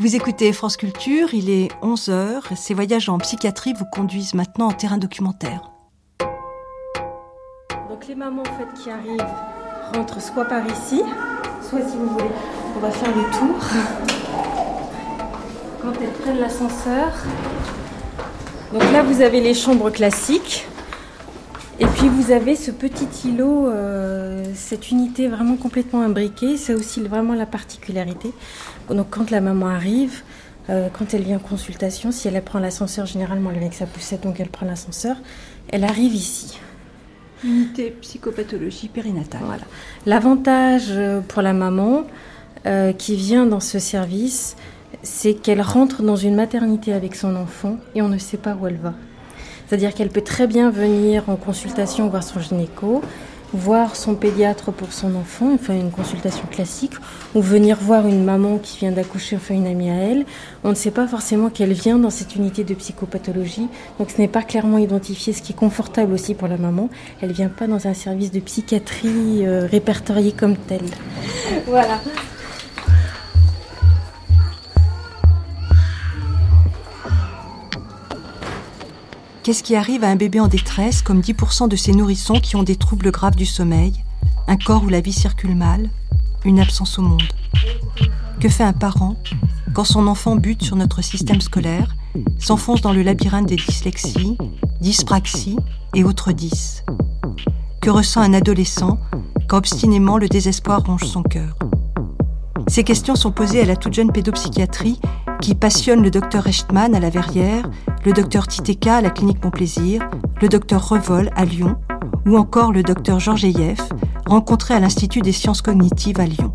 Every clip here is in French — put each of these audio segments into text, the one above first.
Vous écoutez France Culture, il est 11h. Ces voyages en psychiatrie vous conduisent maintenant en terrain documentaire. Donc les mamans en fait, qui arrivent rentrent soit par ici, soit si vous voulez, on va faire le tour. Quand elles prennent l'ascenseur. Donc là vous avez les chambres classiques. Puis vous avez ce petit îlot, euh, cette unité vraiment complètement imbriquée. C'est aussi vraiment la particularité. Donc quand la maman arrive, euh, quand elle vient en consultation, si elle, prend l'ascenseur, généralement elle vient avec sa poussette, donc elle prend l'ascenseur, elle arrive ici. Unité psychopathologie périnatale. Voilà. L'avantage euh, pour la maman euh, qui vient dans ce service, c'est qu'elle rentre dans une maternité avec son enfant et on ne sait pas où elle va. C'est-à-dire qu'elle peut très bien venir en consultation voir son gynéco, voir son pédiatre pour son enfant, enfin une consultation classique, ou venir voir une maman qui vient d'accoucher, enfin une amie à elle. On ne sait pas forcément qu'elle vient dans cette unité de psychopathologie, donc ce n'est pas clairement identifié, ce qui est confortable aussi pour la maman. Elle vient pas dans un service de psychiatrie euh, répertorié comme tel. Voilà. Qu'est-ce qui arrive à un bébé en détresse, comme 10% de ces nourrissons qui ont des troubles graves du sommeil, un corps où la vie circule mal, une absence au monde? Que fait un parent quand son enfant bute sur notre système scolaire, s'enfonce dans le labyrinthe des dyslexies, dyspraxies et autres dys? Que ressent un adolescent quand obstinément le désespoir ronge son cœur? Ces questions sont posées à la toute jeune pédopsychiatrie qui passionne le docteur Echtman à la Verrière, le docteur Titeka à la clinique Montplaisir, le docteur Revol à Lyon, ou encore le docteur Georges Eyef, rencontré à l'Institut des sciences cognitives à Lyon.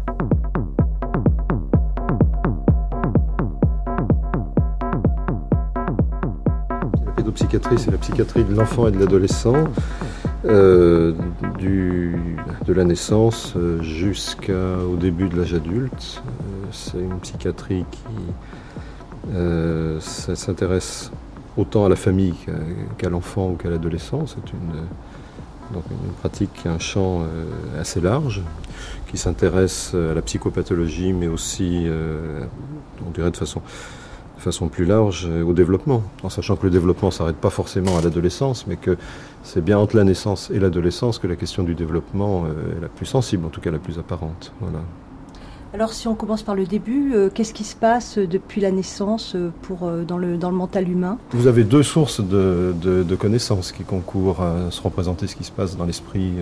La pédopsychiatrie, c'est la psychiatrie de l'enfant et de l'adolescent, euh, de la naissance euh, jusqu'au début de l'âge adulte. Euh, c'est une psychiatrie qui euh, ça s'intéresse autant à la famille qu'à l'enfant ou qu'à l'adolescent. C'est une, une pratique, un champ euh, assez large qui s'intéresse à la psychopathologie, mais aussi, euh, on dirait de façon, de façon plus large, au développement. En sachant que le développement ne s'arrête pas forcément à l'adolescence, mais que c'est bien entre la naissance et l'adolescence que la question du développement est la plus sensible, en tout cas la plus apparente. Voilà. Alors si on commence par le début, euh, qu'est-ce qui se passe depuis la naissance euh, euh, dans, le, mental humain? Vous avez deux sources de, de, connaissances qui concourent à se représenter ce qui se passe dans l'esprit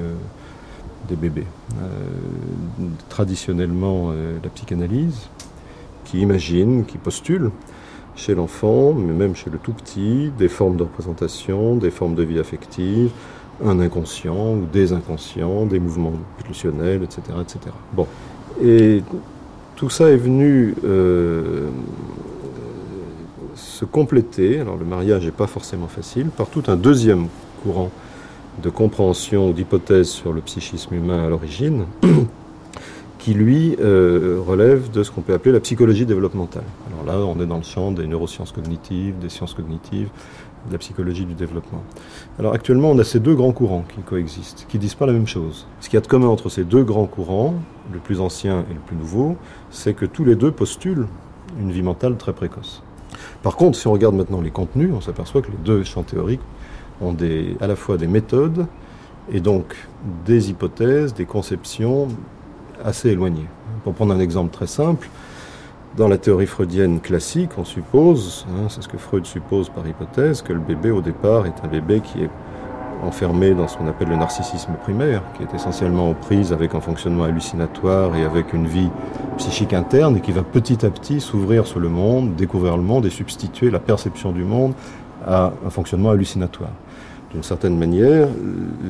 des bébés. traditionnellement, la psychanalyse, qui imagine, qui postule chez l'enfant, mais même chez le tout petit, des formes de représentation, des formes de vie affective, un inconscient ou des inconscients, des mouvements pulsionnels, etc. etc. et tout ça est venu euh, se compléter, alors le mariage n'est pas forcément facile, par tout un deuxième courant de compréhension ou d'hypothèse sur le psychisme humain à l'origine, qui lui euh, relève de ce qu'on peut appeler la psychologie développementale. Alors là, on est dans le champ des neurosciences cognitives, des sciences cognitives, de la psychologie du développement. Alors actuellement, on a ces deux grands courants qui coexistent, qui disent pas la même chose. Ce qu'il y a de commun entre ces deux grands courants, le plus ancien et le plus nouveau, c'est que tous les deux postulent une vie mentale très précoce. Par contre, si on regarde maintenant les contenus, on s'aperçoit que les deux champs théoriques ont à la fois des méthodes et donc des hypothèses, des conceptions assez éloignées. Pour prendre un exemple très simple, dans la théorie freudienne classique, on suppose, hein, c'est ce que Freud suppose par hypothèse, que le bébé au départ est un bébé qui est enfermé dans ce qu'on appelle le narcissisme primaire, qui est essentiellement aux prises avec un fonctionnement hallucinatoire et avec une vie psychique interne et qui va petit à petit s'ouvrir sur le monde, découvrir le monde et substituer la perception du monde à un fonctionnement hallucinatoire. D'une certaine manière,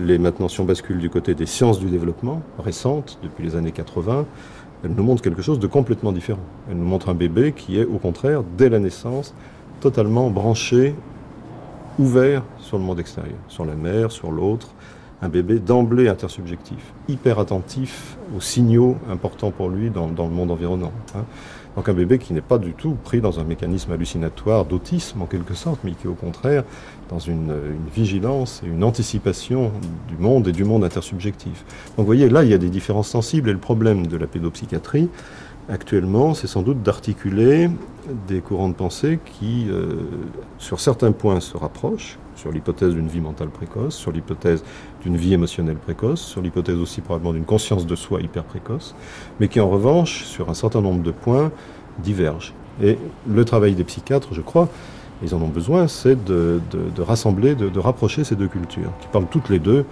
les maintenant si on bascule du côté des sciences du développement récentes, depuis les années 80, elle nous montre quelque chose de complètement différent. Elle nous montre un bébé qui est au contraire, dès la naissance, totalement branché, ouvert sur le monde extérieur, sur la mère, sur l'autre. Un bébé d'emblée intersubjectif, hyper attentif aux signaux importants pour lui dans, le monde environnant. Hein. Donc un bébé qui n'est pas du tout pris dans un mécanisme hallucinatoire d'autisme en quelque sorte, mais qui au contraire dans une, vigilance et une anticipation du monde et du monde intersubjectif. Donc vous voyez, là, il y a des différences sensibles et le problème de la pédopsychiatrie, actuellement, c'est sans doute d'articuler des courants de pensée qui, euh, sur certains points, se rapprochent, sur l'hypothèse d'une vie mentale précoce, sur l'hypothèse d'une vie émotionnelle précoce, sur l'hypothèse aussi probablement d'une conscience de soi hyper précoce, mais qui en revanche, sur un certain nombre de points, divergent. Et le travail des psychiatres, je crois, ils en ont besoin, c'est de, rassembler, de, rapprocher ces deux cultures, qui parlent toutes les deux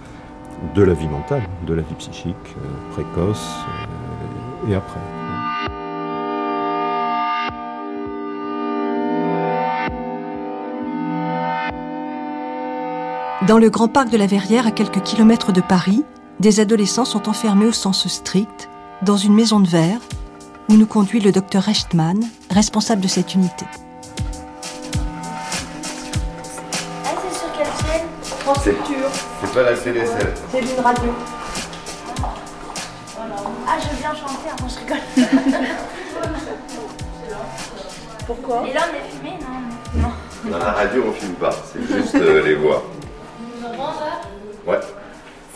de la vie mentale, de la vie psychique, euh, précoce euh, et après. Dans le grand parc de la Verrière, à quelques kilomètres de Paris, des adolescents sont enfermés au sens strict dans une maison de verre où nous conduit le docteur Rechtman, responsable de cette unité. Culture. C'est pas la CDSL. C'est d'une radio. Ah, je viens chanter, avant je rigole. Pourquoi Et là, on est filmé Non. non. Dans la radio, on filme pas, c'est juste euh, les voix. Ouais.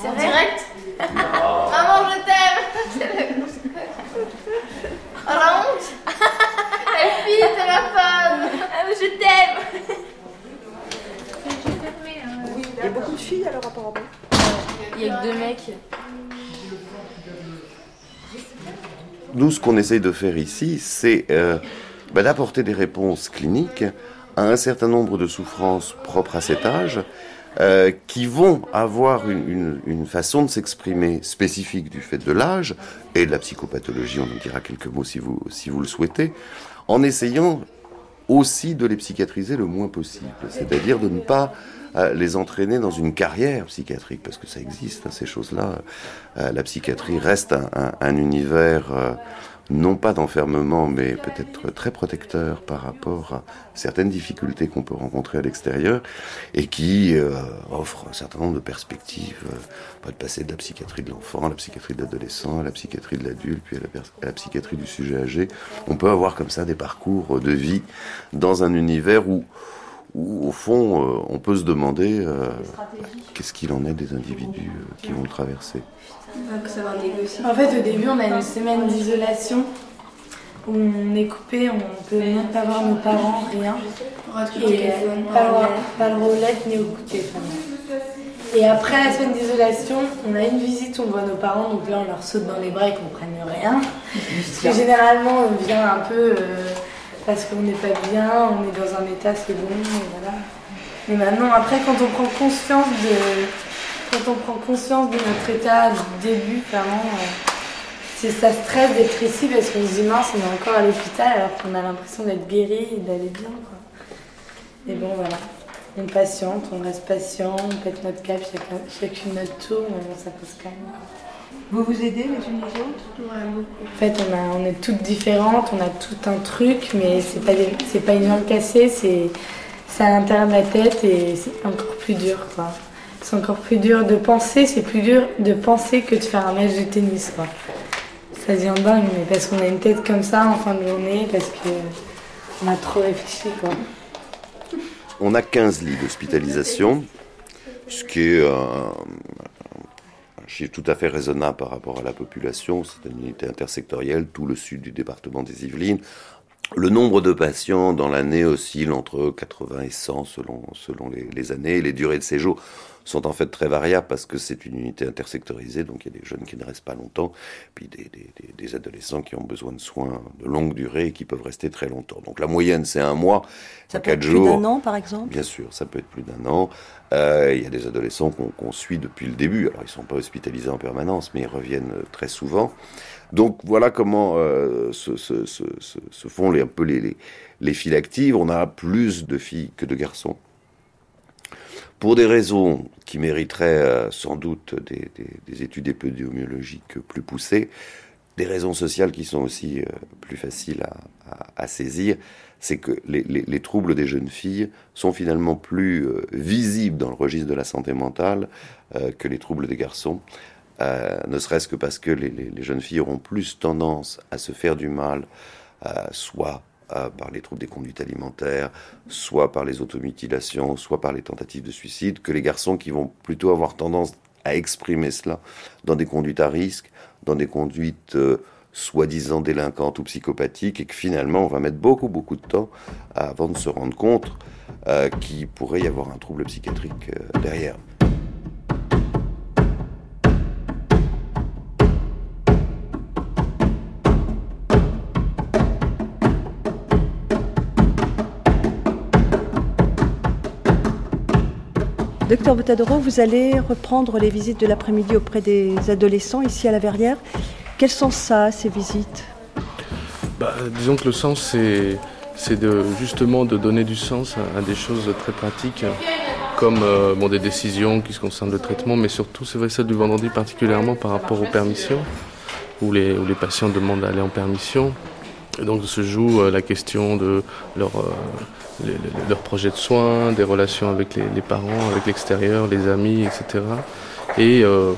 C'est direct Maman, je t'aime Oh la honte La fille, c'est la femme ah, Je t'aime Il y a beaucoup de filles alors apparemment Il y a que Nous, ce qu'on essaye de faire ici, c'est euh, bah, d'apporter des réponses cliniques à un certain nombre de souffrances propres à cet âge euh, qui vont avoir une, une, façon de s'exprimer spécifique du fait de l'âge et de la psychopathologie, on en dira quelques mots si vous, si vous le souhaitez, en essayant aussi de les psychiatriser le moins possible, c'est-à-dire de ne pas les entraîner dans une carrière psychiatrique, parce que ça existe, hein, ces choses-là. Euh, la psychiatrie reste un, un, un univers non pas d'enfermement, mais peut-être très protecteur par rapport à certaines difficultés qu'on peut rencontrer à l'extérieur et qui euh, offre un certain nombre de perspectives, euh, de passer de la psychiatrie de l'enfant à la psychiatrie de l'adolescent, à la psychiatrie de l'adulte, puis à la, psychiatrie du sujet âgé. On peut avoir comme ça des parcours de vie dans un univers où, où au fond, euh, on peut se demander euh, qu'est-ce qu'il en est des individus qui vont le traverser. En fait, au début, on a une semaine d'isolation où on est coupé, on peut même pas voir nos parents, rien. Et pas, le, pas le roulette ni au coup de téléphone. Et après la semaine d'isolation, on a une visite, on voit nos parents, donc là on leur saute dans les bras et qu'on prenne rien. généralement on vient un peu euh, parce qu'on n'est pas bien, on est dans un état c'est bon, et voilà. Mais maintenant, après, quand on prend conscience de, quand on prend conscience de notre état du début, vraiment, euh, c'est ça stresse d'être ici parce qu'on se dit mince, on est encore à l'hôpital alors qu'on a l'impression d'être guéri et d'aller bien. Quoi. Et bon, voilà. On patiente, on reste patient, on pète notre cap chacun, chacune notre tour, mais bon, ça passe quand même. Vous vous aidez les unes les autres? Ouais, beaucoup. En fait, on, a, on est toutes différentes, on a tout un truc, mais c'est pas, c'est pas une jambe cassée, c'est, c'est à l'intérieur de la tête et c'est encore plus dur, quoi c'est encore plus dur de penser, c'est plus dur de penser que de faire un match de tennis. Quoi. Ça devient dingue, mais parce qu'on a une tête comme ça en fin de journée, parce qu'on a trop réfléchi. Quoi. On a 15 lits d'hospitalisation, ce qui est un, chiffre tout à fait raisonnable par rapport à la population. C'est une unité intersectorielle, tout le sud du département des Yvelines. Le nombre de patients dans l'année oscille entre 80 et 100 selon, selon les, les années. Les durées de séjour sont en fait très variables parce que c'est une unité intersectorisée, donc il y a des jeunes qui ne restent pas longtemps, puis des, des, des, adolescents qui ont besoin de soins de longue durée et qui peuvent rester très longtemps. Donc la moyenne, c'est un mois, ça peut être Plus d'un an, par exemple? Bien sûr, ça peut être plus d'un an. Euh, il y a des adolescents qu'on suit depuis le début. Alors ils ne sont pas hospitalisés en permanence, mais ils reviennent euh, très souvent. Donc voilà comment euh, se, se, se, se, font les, un peu les, les, les files actives. On a plus de filles que de garçons pour des raisons qui mériteraient euh, sans doute des, des, études épidémiologiques plus poussées, des raisons sociales qui sont aussi euh, plus faciles à, saisir, c'est que les, les, les, troubles des jeunes filles sont finalement plus euh, visibles dans le registre de la santé mentale que les troubles des garçons. ne serait-ce que parce que les, jeunes filles auront plus tendance à se faire du mal, soit par les troubles des conduites alimentaires, soit par les automutilations, soit par les tentatives de suicide, que les garçons qui vont plutôt avoir tendance à exprimer cela dans des conduites à risque, dans des conduites euh, soi-disant délinquante ou psychopathique et que finalement on va mettre beaucoup beaucoup de temps avant de se rendre compte euh, qu'il pourrait y avoir un trouble psychiatrique euh, derrière. Docteur Botadoro, vous allez reprendre les visites de l'après-midi auprès des adolescents ici à la Verrière. Quel sens ça, ces visites? Bah, Disons que le sens, c'est justement de donner du sens à, des choses très pratiques, comme euh, des décisions qui se concernent le traitement, mais surtout, c'est vrai, celle du vendredi particulièrement par rapport aux permissions, où les, patients demandent d'aller en permission. Et donc se joue euh, la question de leur, euh, leur projet de soins, des relations avec les, parents, avec l'extérieur, les amis, etc. Et, euh,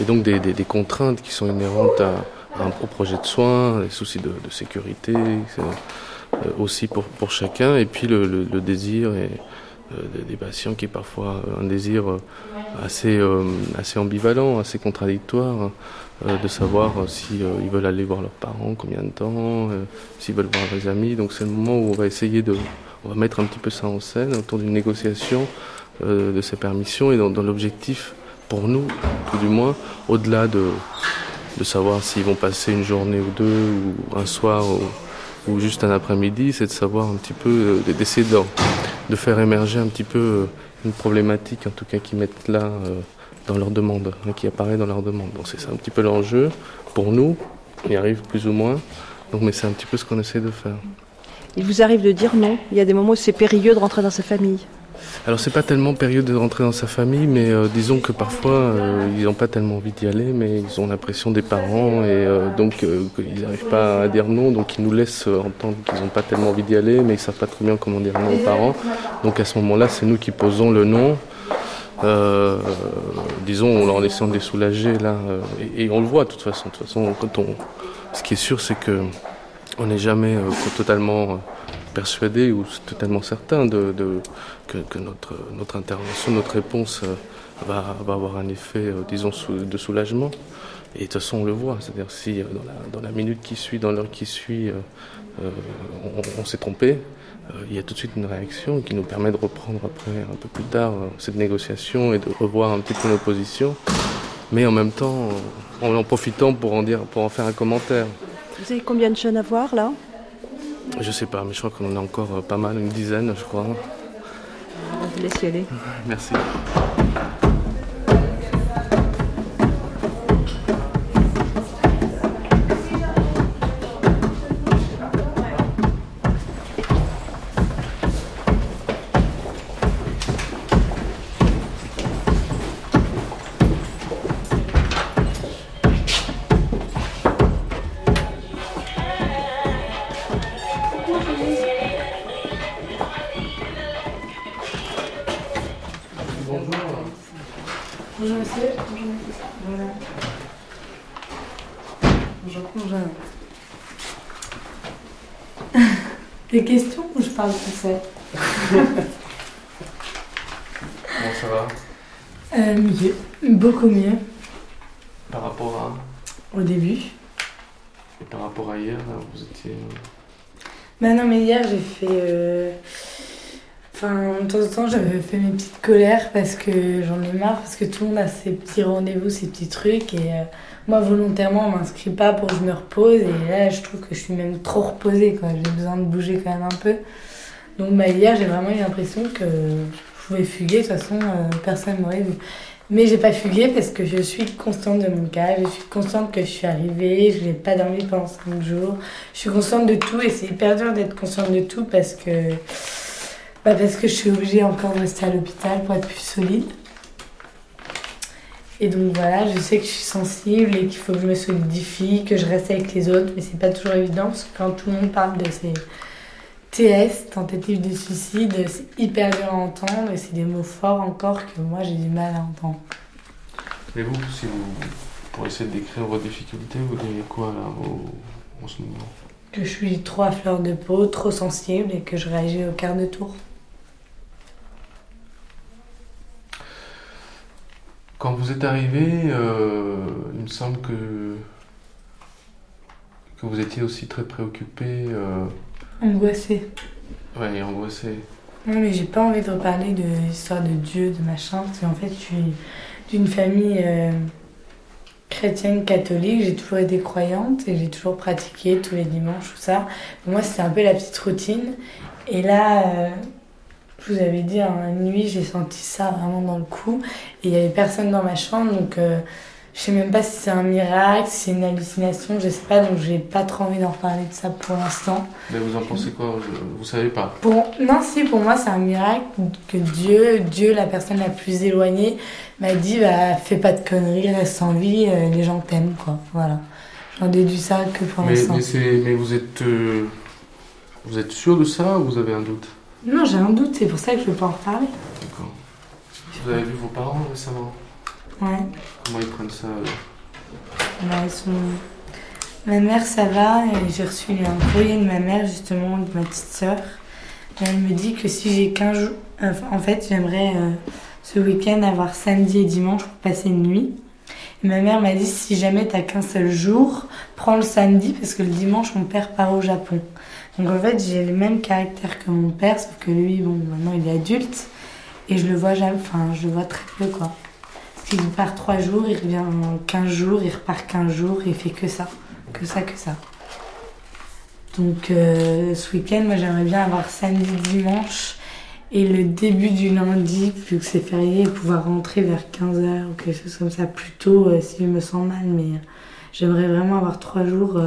et donc des, contraintes qui sont inhérentes à, un, au projet de soins, les soucis de, sécurité aussi pour, pour chacun, et puis le, désir et, des patients qui est parfois un désir assez, assez ambivalent, assez contradictoire. Euh, de savoir euh, si euh, veulent aller voir leurs parents, combien de temps, s'ils veulent voir leurs amis. Donc c'est le moment où on va essayer de, on va mettre un petit peu ça en scène autour d'une négociation de ces permissions et dans, l'objectif, pour nous, tout du moins, au-delà de, de savoir s'ils vont passer une journée ou deux, ou un soir, ou, juste un après-midi, c'est de savoir un petit peu, d'essayer de, de, faire émerger un petit peu une problématique, en tout cas, qu'ils mettent là dans leur demande, hein, qui apparaît dans leur demande. C'est ça un petit peu l'enjeu pour nous. On y arrive plus ou moins. Donc, mais c'est un petit peu ce qu'on essaie de faire. Il vous arrive de dire non Il y a des moments où c'est périlleux de rentrer dans sa famille alors c'est pas tellement période de rentrer dans sa famille, mais euh, disons que parfois euh, ils n'ont pas tellement envie d'y aller, mais ils ont l'impression des parents et euh, donc qu'ils n'arrivent pas à dire non, donc ils nous laissent entendre qu'ils n'ont pas tellement envie d'y aller, mais ils savent pas très bien comment dire non aux parents. Donc à ce moment-là, c'est nous qui posons le non disons, en essayant de les soulager là, euh, et, on le voit de toute façon. De toute façon, quand on, ce qui est sûr, c'est que on n'est jamais euh, totalement persuadé ou totalement certain de, que, notre, intervention, notre réponse va, va avoir un effet, disons, de soulagement. Et de toute façon, on le voit. C'est-à-dire si dans la, minute qui suit, dans l'heure qui suit, on s'est trompé, euh, il y a tout de suite une réaction qui nous permet de reprendre après, un peu plus tard, euh, cette négociation et de revoir un petit peu nos positions, mais en même temps, en en profitant pour en faire un commentaire. Vous avez combien de jeunes à voir là? Je sais pas, mais je crois qu'on en a encore euh, pas mal, une dizaine, je crois. On vous laisse y aller. Merci. Des questions ou je parle français Comment ça va? Euh, Mieux, beaucoup mieux. Par rapport à? Au début. Et par rapport à hier, vous étiez. Bah non, mais hier j'ai fait. Euh, enfin, de temps en temps, j'avais fait mes petites colères parce que j'en ai marre, parce que tout le monde a ses petits rendez-vous, ses petits trucs. Et euh, moi, volontairement, on m'inscrit pas pour que je me repose. Et là, je trouve que je suis même trop reposée, quoi. J'ai besoin de bouger quand même un peu. Donc, bah, hier, j'ai vraiment eu l'impression que je pouvais fuguer. De toute façon, euh, personne m'aurait vu. Mais j'ai pas fugué parce que je suis consciente de mon cas, je suis consciente que je suis arrivée, je n'ai pas dormi pendant 5 jours. Je suis consciente de tout et c'est hyper dur d'être consciente de tout parce que, bah parce que je suis obligée encore de rester à l'hôpital pour être plus solide. Et donc voilà, je sais que je suis sensible et qu'il faut que je me solidifie, que je reste avec les autres, mais c'est pas toujours évident parce que quand tout le monde parle de ces TS, tentative de suicide, c'est hyper dur à entendre et c'est des mots forts encore que moi j'ai du mal à entendre. Mais vous, si vous, pour essayer de décrire vos difficultés, vous diriez quoi là au, en ce moment? Que je suis trop à fleur de peau, trop sensible et que je réagis au quart de tour. Quand vous êtes arrivé, euh, il me semble que que vous étiez aussi très préoccupé. Euh... Angoissé. Ouais, angoissé. Non, mais j'ai pas envie de reparler de l'histoire de Dieu, de machin, parce qu'en fait, je suis d'une famille euh, chrétienne catholique, j'ai toujours été croyante et j'ai toujours pratiqué tous les dimanches, tout ça. moi, c'était un peu la petite routine. Et là, euh, je vous avais dit, une nuit, j'ai senti ça vraiment dans le cou. Et il y avait personne dans ma chambre, donc euh, je sais même pas si c'est un miracle, si c'est une hallucination, je sais pas, donc j'ai pas trop envie d'en reparler de ça pour l'instant. Mais vous en pensez quoi Vous savez pas? Pour... Non, si, pour moi, c'est un miracle que Dieu, Dieu, la personne la plus éloignée, m'a dit bah, fais pas de conneries, reste en vie, euh, les gens t'aiment, quoi. Voilà. J'en déduis ça que pour l'instant. Mais, mais, vous êtes. Euh, vous êtes sûr de ça ou vous avez un doute? Non, j'ai un doute, c'est pour ça que je veux pas en reparler. D'accord. Vous avez vu vos parents récemment? Ouais. Comment ils prennent ça bah, ils sont... Ma mère, ça va, et j'ai reçu un courrier de ma mère, justement, de ma petite sœur. Elle me dit que si j'ai 15 jours. en fait, j'aimerais euh, ce week-end avoir samedi et dimanche pour passer une nuit. Et ma mère m'a dit si jamais t'as qu'un seul jour, prends le samedi parce que le dimanche mon père part au Japon. Donc en fait j'ai le même caractère que mon père, sauf que lui, bon, maintenant il est adulte et je le vois jamais, enfin je le vois très peu quoi. Il part trois jours, il revient 15 jours, il repart 15 jours, il fait que ça, que ça, que ça. Donc euh, ce week-end, moi j'aimerais bien avoir samedi, dimanche et le début du lundi, vu que c'est férié, pouvoir rentrer vers 15h ou quelque chose comme ça plus tôt euh, si me sens mal. Mais euh, j'aimerais vraiment avoir trois jours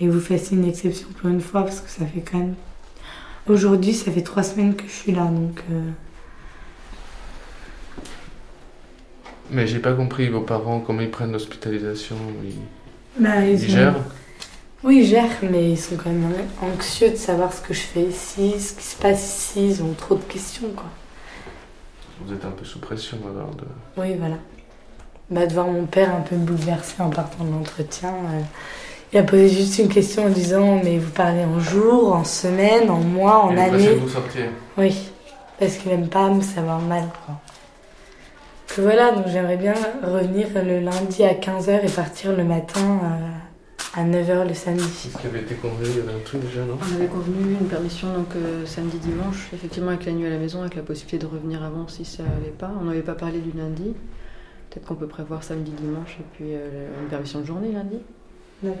et vous faites une exception pour une fois parce que ça fait quand même. Aujourd'hui, ça fait trois semaines que je suis là donc. Mais j'ai pas compris, vos parents, comment ils prennent l'hospitalisation ils... Bah, ils, gèrent Oui, ils gèrent, mais ils sont quand même anxieux de savoir ce que je fais ici, ce qui se passe ici, ils ont trop de questions, quoi. Vous êtes un peu sous pression alors de... Oui, voilà. Bah, de voir mon père un peu bouleversé en partant de l'entretien. Euh, il a posé juste une question en disant Mais vous parlez en jours, en semaines, en mois, en années vous sortir Oui, parce qu'il aime pas me savoir mal, quoi voilà, donc j'aimerais bien revenir le lundi à 15h et partir le matin à 9h le samedi. Ce qui avait été convenu, il y avait un truc déjà, non? On avait convenu une permission donc euh, samedi, dimanche, effectivement avec la nuit à la maison, avec la possibilité de revenir avant si ça allait pas. On n'avait pas parlé du lundi. Peut-être qu'on peut prévoir samedi, dimanche et puis euh, une permission de journée lundi. D'accord.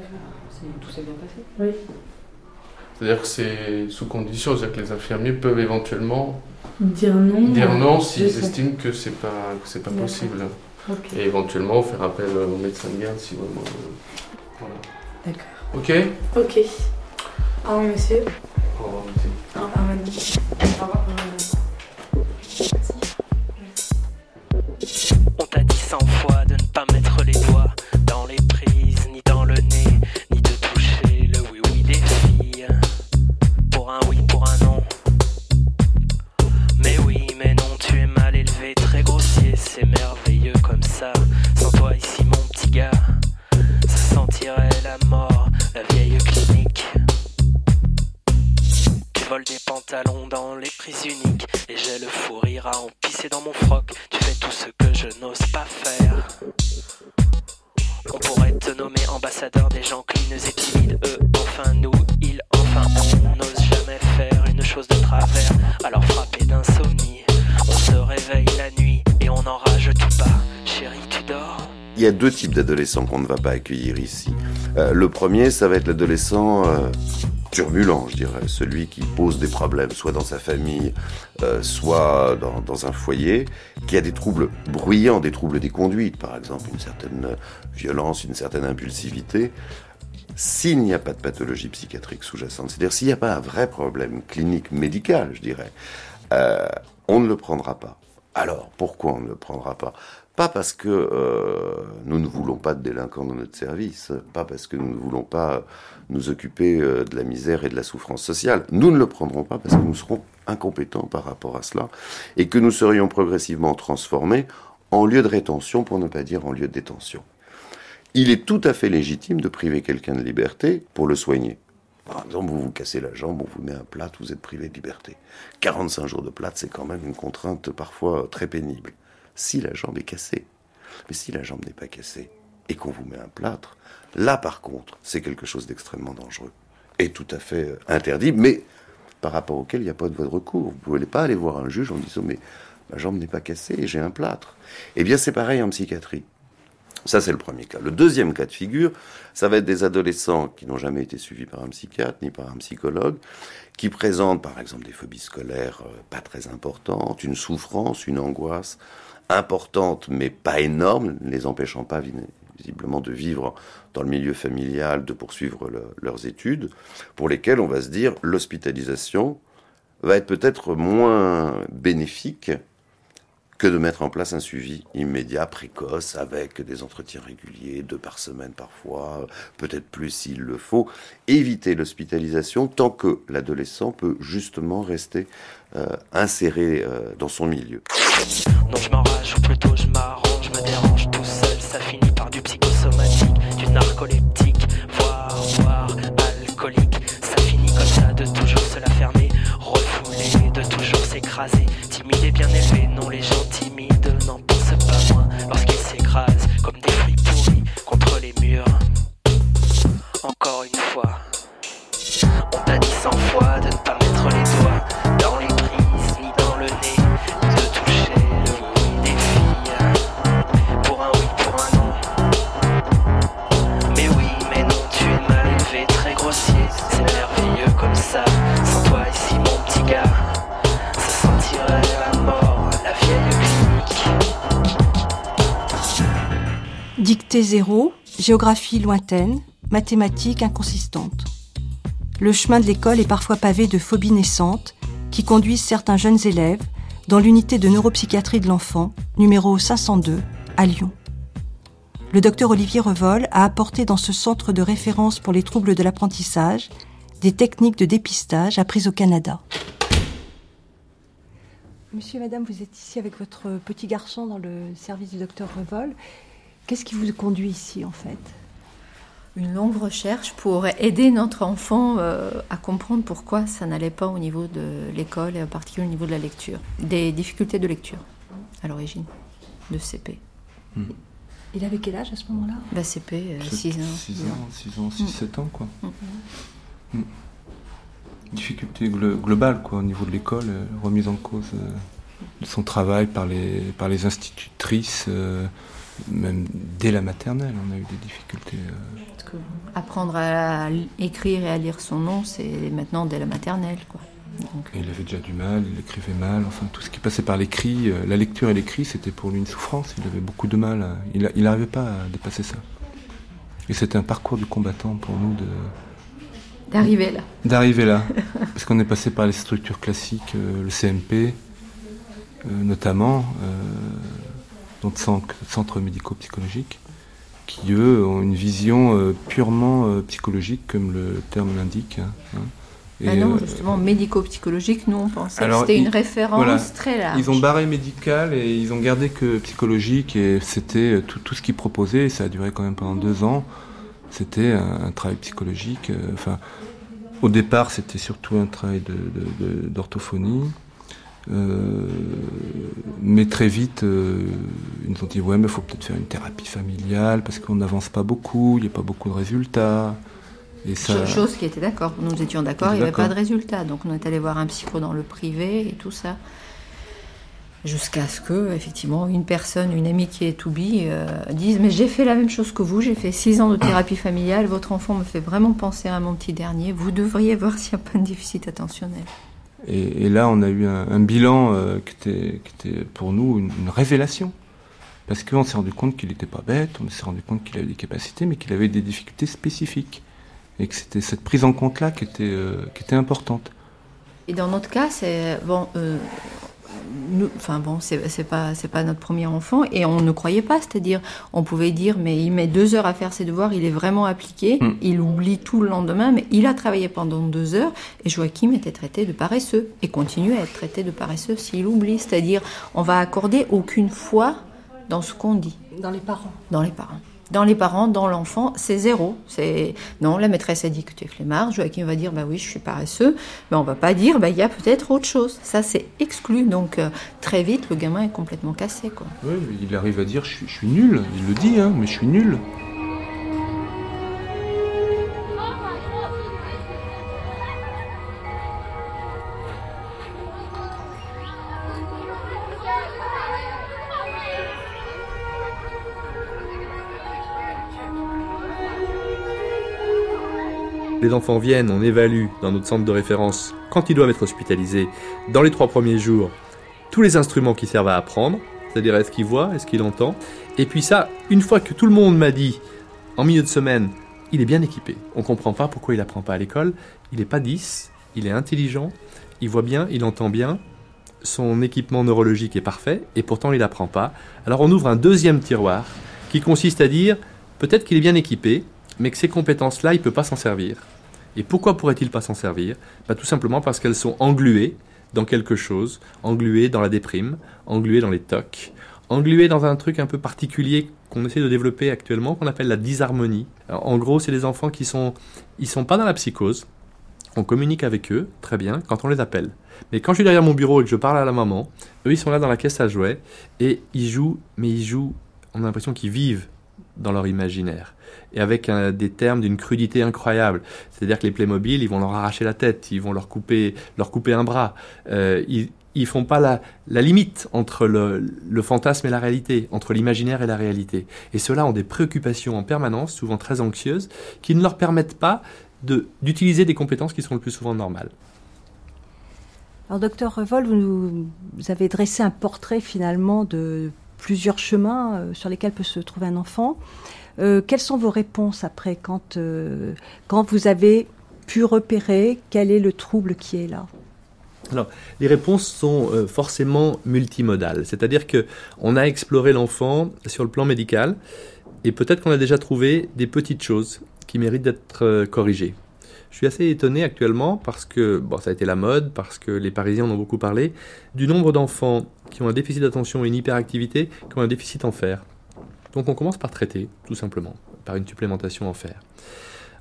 Tout s'est bien passé. Oui. C'est-à-dire que c'est sous condition, c'est-à-dire que les infirmiers peuvent éventuellement Dire non. Dire non s'ils estiment que c'est pas c'est pas possible. Et éventuellement faire appel au médecin de garde si vraiment. Euh, voilà. D'accord. Ok. Ok. Au revoir monsieur. Au revoir monsieur. Au revoir monsieur. Au revoir. On t'a deux types d'adolescents qu'on ne va pas accueillir ici. Euh, le premier, ça va être l'adolescent euh, turbulent, je dirais, celui qui pose des problèmes, soit dans sa famille, euh, soit dans, dans, un foyer, qui a des troubles bruyants, des troubles des conduites, par exemple, une certaine violence, une certaine impulsivité. S'il n'y a pas de pathologie psychiatrique sous-jacente, c'est-à-dire s'il n'y a pas un vrai problème clinique médical, je dirais, on ne le prendra pas. Alors, pourquoi on ne le prendra pas? Pas parce que euh, nous ne voulons pas de délinquants dans notre service, pas parce que nous ne voulons pas nous occuper euh, de la misère et de la souffrance sociale. Nous ne le prendrons pas parce que nous serons incompétents par rapport à cela et que nous serions progressivement transformés en lieu de rétention, pour ne pas dire en lieu de détention. Il est tout à fait légitime de priver quelqu'un de liberté pour le soigner. Par exemple, vous vous cassez la jambe, on vous met un plâtre, vous êtes privé de liberté. 45 jours de plâtre, c'est quand même une contrainte parfois très pénible. Si la jambe est cassée. Mais si la jambe n'est pas cassée, et qu'on vous met un plâtre, là par contre, c'est quelque chose d'extrêmement dangereux et tout à fait euh, interdit, mais par rapport auquel il n'y a pas de voie de recours. Vous ne pouvez pas aller voir un juge en disant mais ma jambe n'est pas cassée, j'ai un plâtre. Eh bien c'est pareil en psychiatrie. Ça, c'est le premier cas. Le deuxième cas de figure, ça va être des adolescents qui n'ont jamais été suivis par un psychiatre ni par un psychologue, qui présentent par exemple des phobies scolaires euh, pas très importantes, une souffrance, une angoisse importante mais pas énorme, ne les empêchant pas visiblement de vivre dans le milieu familial, de poursuivre leurs études, pour lesquels on va se dire l'hospitalisation va être peut-être moins bénéfique que de mettre en place un suivi immédiat, précoce, avec des entretiens réguliers, deux par semaine parfois, peut-être plus s'il le faut. Éviter l'hospitalisation tant que l'adolescent peut justement rester euh, inséré euh, dans son milieu. Non, je m'enrage, ou plutôt je m'arrange, je me dérange tout seul, ça finit par du psychosomatique, du narcoleptique, voire, voire alcoolique. Ça finit comme ça, de toujours se la fermer, refoulé, de toujours s'écraser, timide et bien élevé, non les gens comme des pourris contre les murs. Encore une fois, on t'a dit cent fois Dictée zéro, géographie lointaine, mathématiques inconsistantes. Le chemin de l'école est parfois pavé de phobies naissantes qui conduisent certains jeunes élèves dans l'unité de neuropsychiatrie de l'enfant, numéro 502, à Lyon. Le docteur Olivier Revol a apporté dans ce centre de référence pour les troubles de l'apprentissage des techniques de dépistage apprises au Canada. Monsieur et madame, vous êtes ici avec votre petit garçon dans le service du docteur Revol. Qu'est-ce qui vous conduit ici en fait? Une longue recherche pour aider notre enfant euh, à comprendre pourquoi ça n'allait pas au niveau de l'école et en particulier au niveau de la lecture. Des difficultés de lecture à l'origine de CP. Hmm. Il avait quel âge à ce moment-là? Bah, CP, 6 ans. 6 ans, 6 ans, 6, 7 ans quoi. Mm. Mm. Difficulté glo globale quoi, au niveau de l'école, euh, remise en cause euh, de son travail par les, par les institutrices. Euh, même dès la maternelle, on a eu des difficultés. Que apprendre à écrire et à lire son nom, c'est maintenant dès la maternelle. Quoi. Donc... Il avait déjà du mal, il écrivait mal, enfin tout ce qui passait par l'écrit, la lecture et l'écrit, c'était pour lui une souffrance, il avait beaucoup de mal, à... il n'arrivait pas à dépasser ça. Et c'était un parcours du combattant pour nous de... D'arriver là. D'arriver là. Parce qu'on est passé par les structures classiques, euh, le CMP, euh, notamment, euh, donc centres centre médico-psychologiques, qui eux ont une vision euh, purement psychologique, comme le terme l'indique. Hein, et ah non, justement, médico-psychologique, nous on pensait que c'était une référence voilà, très large. Ils ont barré médical et ils ont gardé que psychologique et c'était tout, tout ce qu'ils proposaient. Et ça a duré quand même pendant deux ans. C'était un, un, travail psychologique. Euh, enfin, au départ, c'était surtout un travail d'orthophonie. Euh, mais très vite, euh, ils nous ont dit ouais, mais il faut peut-être faire une thérapie familiale parce qu'on n'avance pas beaucoup, il n'y a pas beaucoup de résultats. Et ça... Chose qui était d'accord. Nous étions d'accord, il n'y avait pas de résultats. Donc on est allé voir un psycho dans le privé et tout ça. Jusqu'à ce que, effectivement, une personne, une amie qui est to be, euh, dise Mais j'ai fait la même chose que vous, j'ai fait six ans de thérapie familiale, votre enfant me fait vraiment penser à mon petit dernier, vous devriez voir s'il n'y a pas de déficit attentionnel. Et, là, on a eu un, bilan euh, qui, était, pour nous une, une révélation. Parce qu'on s'est rendu compte qu'il n'était pas bête, on s'est rendu compte qu'il avait des capacités, mais qu'il avait des difficultés spécifiques. Et que c'était cette prise en compte-là qui, était euh, qui était importante. Et dans notre cas, c'est. Bon, euh, nous, enfin bon, c'est pas c'est pas notre premier enfant et on ne croyait pas, c'est-à-dire on pouvait dire mais il met deux heures à faire ses devoirs, il est vraiment appliqué, mm. il oublie tout le lendemain, mais il a travaillé pendant deux heures et Joachim était traité de paresseux et continue à être traité de paresseux s'il oublie, c'est-à-dire on va accorder aucune foi dans ce qu'on dit. Dans les parents. Dans les parents. Dans les parents, dans l'enfant, c'est zéro. C'est non, la maîtresse a dit que tu es flemmard. Joachim va dire bah oui, je suis paresseux, mais on va pas dire bah il y a peut-être autre chose. Ça c'est exclu. Donc euh, très vite, le gamin est complètement cassé quoi. Il arrive à dire je suis, je suis nul. Il le dit, hein, mais je suis nul. Les enfants viennent, on évalue dans notre centre de référence quand ils doivent être hospitalisés dans les trois premiers jours tous les instruments qui servent à apprendre, c'est-à-dire est-ce qu'il voit, est-ce qu'il entend. Et puis ça, une fois que tout le monde m'a dit en milieu de semaine, il est bien équipé. On ne comprend pas pourquoi il n'apprend pas à l'école. Il n'est pas 10, il est intelligent, il voit bien, il entend bien, son équipement neurologique est parfait, et pourtant il n'apprend pas. Alors on ouvre un deuxième tiroir qui consiste à dire peut-être qu'il est bien équipé, mais que ces compétences-là, il ne peut pas s'en servir. Et pourquoi pourrait-il pas s'en servir? Bah, Tout simplement parce qu'elles sont engluées dans quelque chose, engluées dans la déprime, engluées dans les tocs, engluées dans un truc un peu particulier qu'on essaie de développer actuellement, qu'on appelle la disharmonie. en gros, c'est des enfants qui sont, ils sont pas dans la psychose. On communique avec eux, très bien, quand on les appelle. Mais quand je suis derrière mon bureau et que je parle à la maman, eux, ils sont là dans la caisse à jouets et ils jouent, mais ils jouent, on a l'impression qu'ils vivent dans leur imaginaire et avec des termes d'une crudité incroyable. C'est-à-dire que les Playmobil, ils vont leur arracher la tête, ils vont leur couper, leur couper un bras. Euh, ils, ils font pas la, limite entre le, le, fantasme et la réalité, entre l'imaginaire et la réalité. Et ceux-là ont des préoccupations en permanence, souvent très anxieuses, qui ne leur permettent pas d'utiliser des compétences qui sont le plus souvent normales. Alors, docteur Revol, vous, vous avez dressé un portrait finalement de plusieurs chemins euh, sur lesquels peut se trouver un enfant. Euh, quelles sont vos réponses après quand, euh, quand vous avez pu repérer quel est le trouble qui est là? Alors, les réponses sont forcément multimodales, c'est-à-dire que on a exploré l'enfant sur le plan médical et peut-être qu'on a déjà trouvé des petites choses qui méritent d'être corrigées. Je suis assez étonné actuellement parce que bon, ça a été la mode, parce que les Parisiens en ont beaucoup parlé, du nombre d'enfants qui ont un déficit d'attention et une hyperactivité qui ont un déficit en fer. Donc on commence par traiter, tout simplement, par une supplémentation en fer.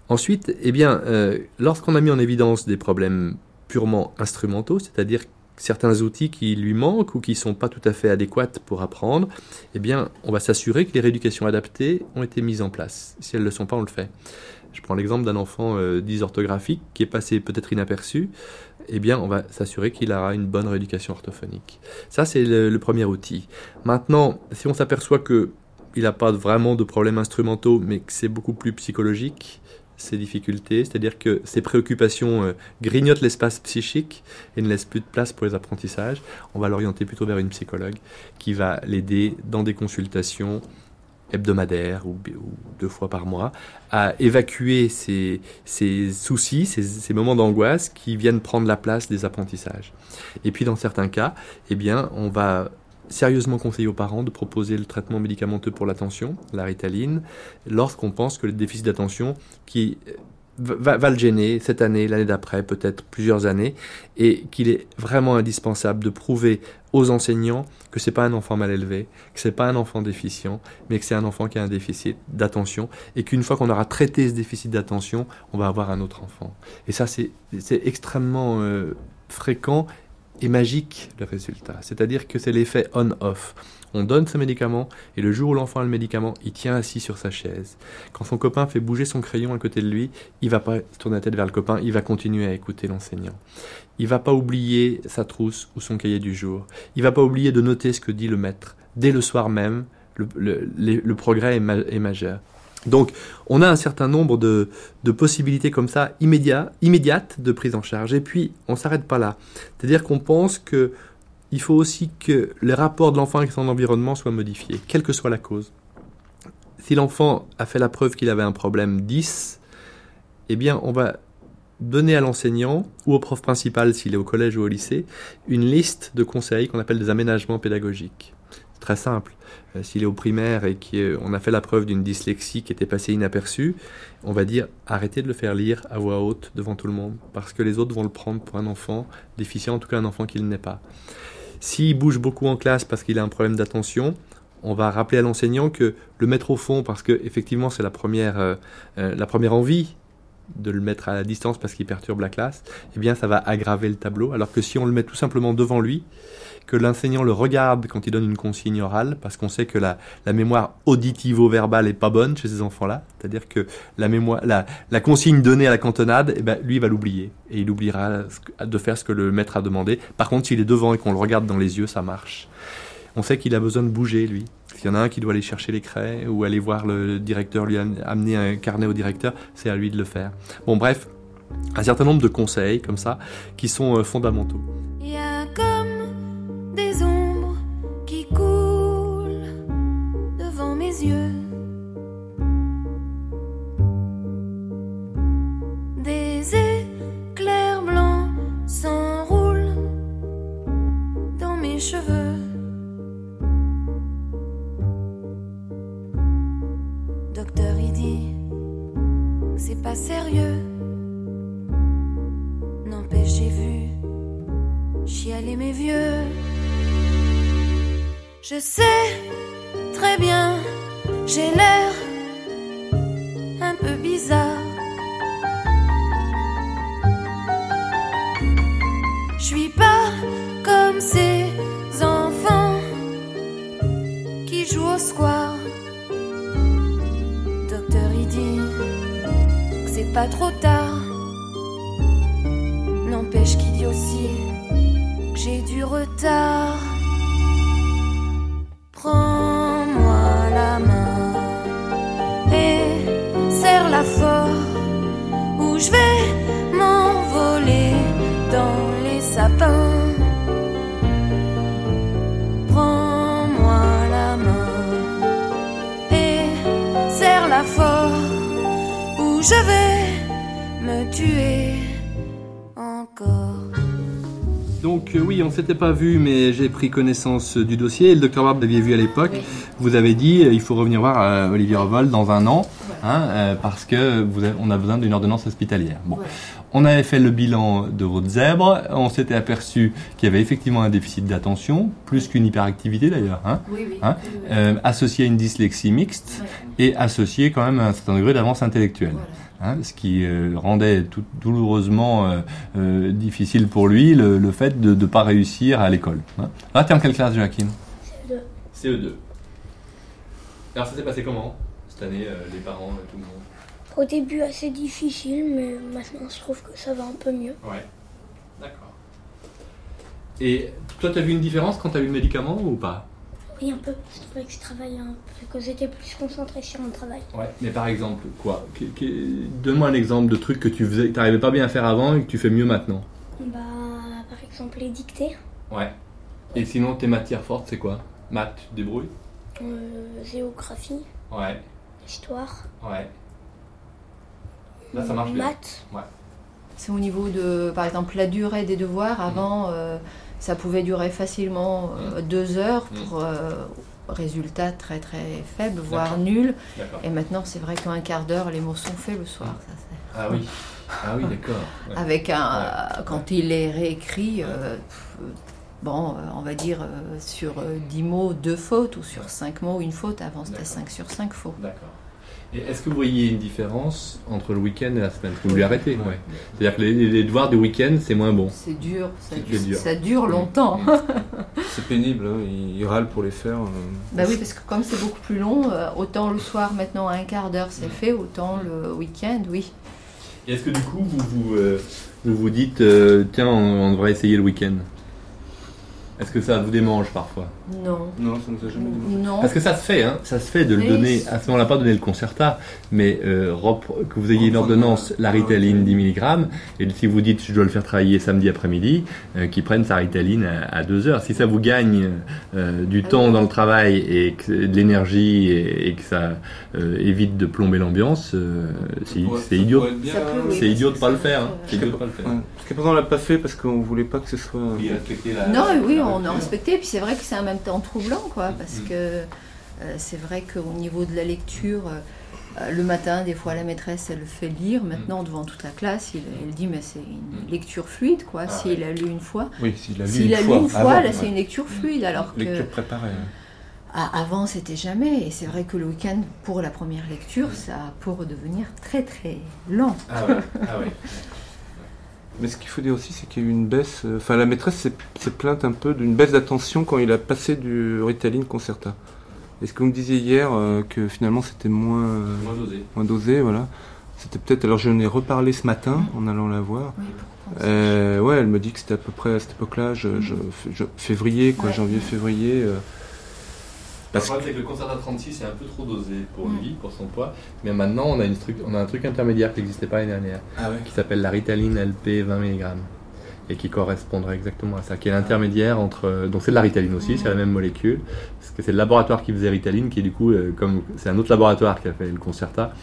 Ensuite, eh bien, euh, lorsqu'on a mis en évidence des problèmes purement instrumentaux, c'est-à-dire certains outils qui lui manquent ou qui ne sont pas tout à fait adéquats pour apprendre, eh bien, on va s'assurer que les rééducations adaptées ont été mises en place. Si elles ne le sont pas, on le fait. Je prends l'exemple d'un enfant euh, dysorthographique qui est passé peut-être inaperçu. Eh bien, on va s'assurer qu'il aura une bonne rééducation orthophonique. Ça, c'est le, premier outil. Maintenant, si on s'aperçoit que il n'a pas vraiment de problèmes instrumentaux, mais que c'est beaucoup plus psychologique, ses difficultés, c'est-à-dire que ses préoccupations euh, grignotent l'espace psychique et ne laissent plus de place pour les apprentissages. On va l'orienter plutôt vers une psychologue qui va l'aider dans des consultations hebdomadaires ou, deux fois par mois à évacuer ces, soucis, ces, moments d'angoisse qui viennent prendre la place des apprentissages. Et puis dans certains cas, eh bien, on va sérieusement conseiller aux parents de proposer le traitement médicamenteux pour l'attention, la ritaline, lorsqu'on pense que le déficit d'attention qui euh, va, le gêner cette année, l'année d'après, peut-être plusieurs années, et qu'il est vraiment indispensable de prouver aux enseignants que c'est pas un enfant mal élevé, que c'est pas un enfant déficient, mais que c'est un enfant qui a un déficit d'attention, et qu'une fois qu'on aura traité ce déficit d'attention, on va avoir un autre enfant. Et ça, c'est extrêmement euh, fréquent est magique le résultat. C'est-à-dire que c'est l'effet on-off. On donne ce médicament et le jour où l'enfant a le médicament, il tient assis sur sa chaise. Quand son copain fait bouger son crayon à côté de lui, il va pas tourner la tête vers le copain, il va continuer à écouter l'enseignant. Il va pas oublier sa trousse ou son cahier du jour. Il va pas oublier de noter ce que dit le maître. Dès le soir même, le, progrès est majeur. Donc, on a un certain nombre de, possibilités comme ça, immédiat, immédiates de prise en charge. Et puis, on ne s'arrête pas là. C'est-à-dire qu'on pense qu'il faut aussi que les rapports de l'enfant avec son environnement soient modifiés, quelle que soit la cause. Si l'enfant a fait la preuve qu'il avait un problème 10, eh bien, on va donner à l'enseignant ou au prof principal, s'il est au collège ou au lycée, une liste de conseils qu'on appelle des aménagements pédagogiques. C'est très simple. Euh, s'il est au primaire et qu'on a fait la preuve d'une dyslexie qui était passée inaperçue, on va dire arrêtez de le faire lire à voix haute devant tout le monde, parce que les autres vont le prendre pour un enfant déficient, en tout cas un enfant qu'il n'est pas. S'il bouge beaucoup en classe parce qu'il a un problème d'attention, on va rappeler à l'enseignant que le mettre au fond, parce que effectivement c'est la première, euh, euh, la première envie de le mettre à la distance parce qu'il perturbe la classe, eh bien ça va aggraver le tableau. Alors que si on le met tout simplement devant lui, que l'enseignant le regarde quand il donne une consigne orale, parce qu'on sait que la, mémoire auditivo-verbale est pas bonne chez ces enfants-là. C'est-à-dire que la, la, la, consigne donnée à la cantonade, eh ben, lui va l'oublier. Et il oubliera de faire ce que le maître a demandé. Par contre, s'il est devant et qu'on le regarde dans les yeux, ça marche. On sait qu'il a besoin de bouger, lui. S'il y en a un qui doit aller chercher les craies ou aller voir le directeur, lui amener un carnet au directeur, c'est à lui de le faire. Bon, bref, un certain nombre de conseils comme ça qui sont euh, fondamentaux. Blancs s'enroulent dans mes cheveux. Docteur, il dit c'est pas sérieux. N'empêche, j'ai vu chialer mes vieux. Je sais très bien, j'ai l'air pas trop tard. N'empêche qu'il dit aussi que j'ai du retard. Prends-moi la main et serre-la fort, ou je vais m'envoler dans les sapins. Prends-moi la main et serre-la fort, ou je vais tuer encore. Donc euh, oui, on ne s'était pas vu, mais j'ai pris connaissance du dossier. Le docteur Barbe, vous l'aviez vu à l'époque. Vous avez dit euh, il faut revenir voir euh, Olivier Revol dans un an, hein, euh, parce que vous avez- on a besoin d'une ordonnance hospitalière. Bon, on avait fait le bilan de votre zèbre. On s'était aperçu qu'il y avait effectivement un déficit d'attention, plus qu'une hyperactivité d'ailleurs, hein, Oui, oui. hein, Oui, oui. euh, associé à une dyslexie mixte et associé quand même à un certain degré d'avance intellectuelle. Hein, ce qui euh, rendait tout, douloureusement euh, euh, difficile pour lui le, le fait de ne pas réussir à l'école. Hein. Ah, t'es en quelle classe, Joachim? CE2. CE2. Alors, ça s'est passé comment cette année, euh, les parents, tout le monde? Au début assez difficile, mais maintenant je trouve que ça va un peu mieux. Ouais. D'accord. Et toi, t'as vu une différence quand t'as eu le médicament ou pas? Oui, un peu. Je trouvais que je travaillais un peu, que j'étais plus concentrée sur mon travail. Ouais. Mais par exemple, quoi Donne-moi un exemple de truc que tu faisais, que t'arrivais pas bien à faire avant et que tu fais mieux maintenant. Bah, par exemple, les dictées, Ouais. Et sinon, tes matières fortes, c'est quoi? Maths, tu te débrouilles? Euh, géographie, Ouais. histoire, Ouais. Là, ça marche bien. maths. Ouais. C'est au niveau de, par exemple, la durée des devoirs. Avant, euh, ça pouvait durer facilement euh, deux heures pour euh, résultat très très faible, voire nul. Et maintenant, c'est vrai qu'en un quart d'heure, les mots sont faits le soir. Ça, c'est- Ah oui. Ah oui, d'accord. Ouais. Avec un, Ouais. quand il est réécrit, euh, bon, euh, on va dire euh, sur euh, 10 mots, deux fautes, ou sur 5 mots, une faute. Avant, c'était 5 sur 5 fautes. D'accord. Et est-ce que vous voyez une différence entre le week-end et la semaine? Vous voulez arrêter ouais. C'est-à-dire que les, les devoirs du week-end, c'est moins bon. C'est dur, ça, dur. ça dure longtemps. C'est pénible, hein, il râle pour les faire. euh. Bah oui, parce que comme c'est beaucoup plus long, euh, autant le soir maintenant à un quart d'heure c'est fait, autant le week-end, oui. Et est-ce que du coup, vous vous, euh, vous, vous dites, euh, tiens, on, on devrait essayer le week-end? Est-ce que ça vous démange parfois Non. Non, ça nous a jamais demandé. Non. Parce que ça se fait, hein, ça se fait de le donner. À ce moment-là, pas donner le concerta, mais euh, que vous ayez une ordonnance, la Ritaline 10 mg, et si vous dites je dois le faire travailler samedi après-midi, euh, qu'il prenne sa Ritaline à, à 2 heures. Si ça vous gagne euh, du temps dans le travail et que, de l'énergie et, et que ça euh, évite de plomber l'ambiance, euh, c'est idiot. oui, C'est idiot de parce pas que le ça- faire. hein. ça- C'est idiot de pas le faire. Ouais. Jusqu'à présent, on l'a pas fait parce qu'on voulait pas que ce soit. Non, oui, on a respecté, puis c'est vrai que c'est en même temps troublant, quoi, parce que euh, c'est vrai qu'au niveau de la lecture, euh, le matin, des fois, la maîtresse, elle le fait lire. Maintenant, devant toute la classe, il, elle dit, mais c'est une lecture fluide, quoi. Ah, s'il a lu une fois, Oui, s'il a lu s'il une a lu fois une fois, avant, là, ouais. c'est une lecture fluide, alors que Lecture préparée. Ah, avant, c'était jamais. Et c'est vrai que le week-end, pour la première lecture, ça peut redevenir très très lent. Ah ouais. Ah ouais. Mais ce qu'il faut dire aussi, c'est qu'il y a eu une baisse. euh, Enfin, la maîtresse s'est s'est plainte un peu d'une baisse d'attention quand il a passé du Ritaline Concerta. Est-ce que vous me disiez hier euh, que finalement c'était moins, euh, Moins dosé. moins dosé, voilà. C'était peut-être. Alors j'en ai reparlé ce matin en allant la voir. Euh, ouais, elle me dit que c'était à peu près à cette époque-là, je, je- je- février, quoi, Ouais. janvier-février. Euh, Le parce problème, c'est que le Concerta 36 est un peu trop dosé pour lui, pour son poids. Mais maintenant, on a, une truc, on a un truc intermédiaire qui n'existait pas l'année dernière, Ah ouais. qui s'appelle la Ritaline LP 20 mg. Et qui correspondrait exactement à ça, qui est l'intermédiaire entre. Donc c'est de la Ritaline aussi, c'est la même molécule. Parce que c'est le laboratoire qui faisait Ritaline, qui du coup, euh, comme c'est un autre laboratoire qui a fait le Concerta,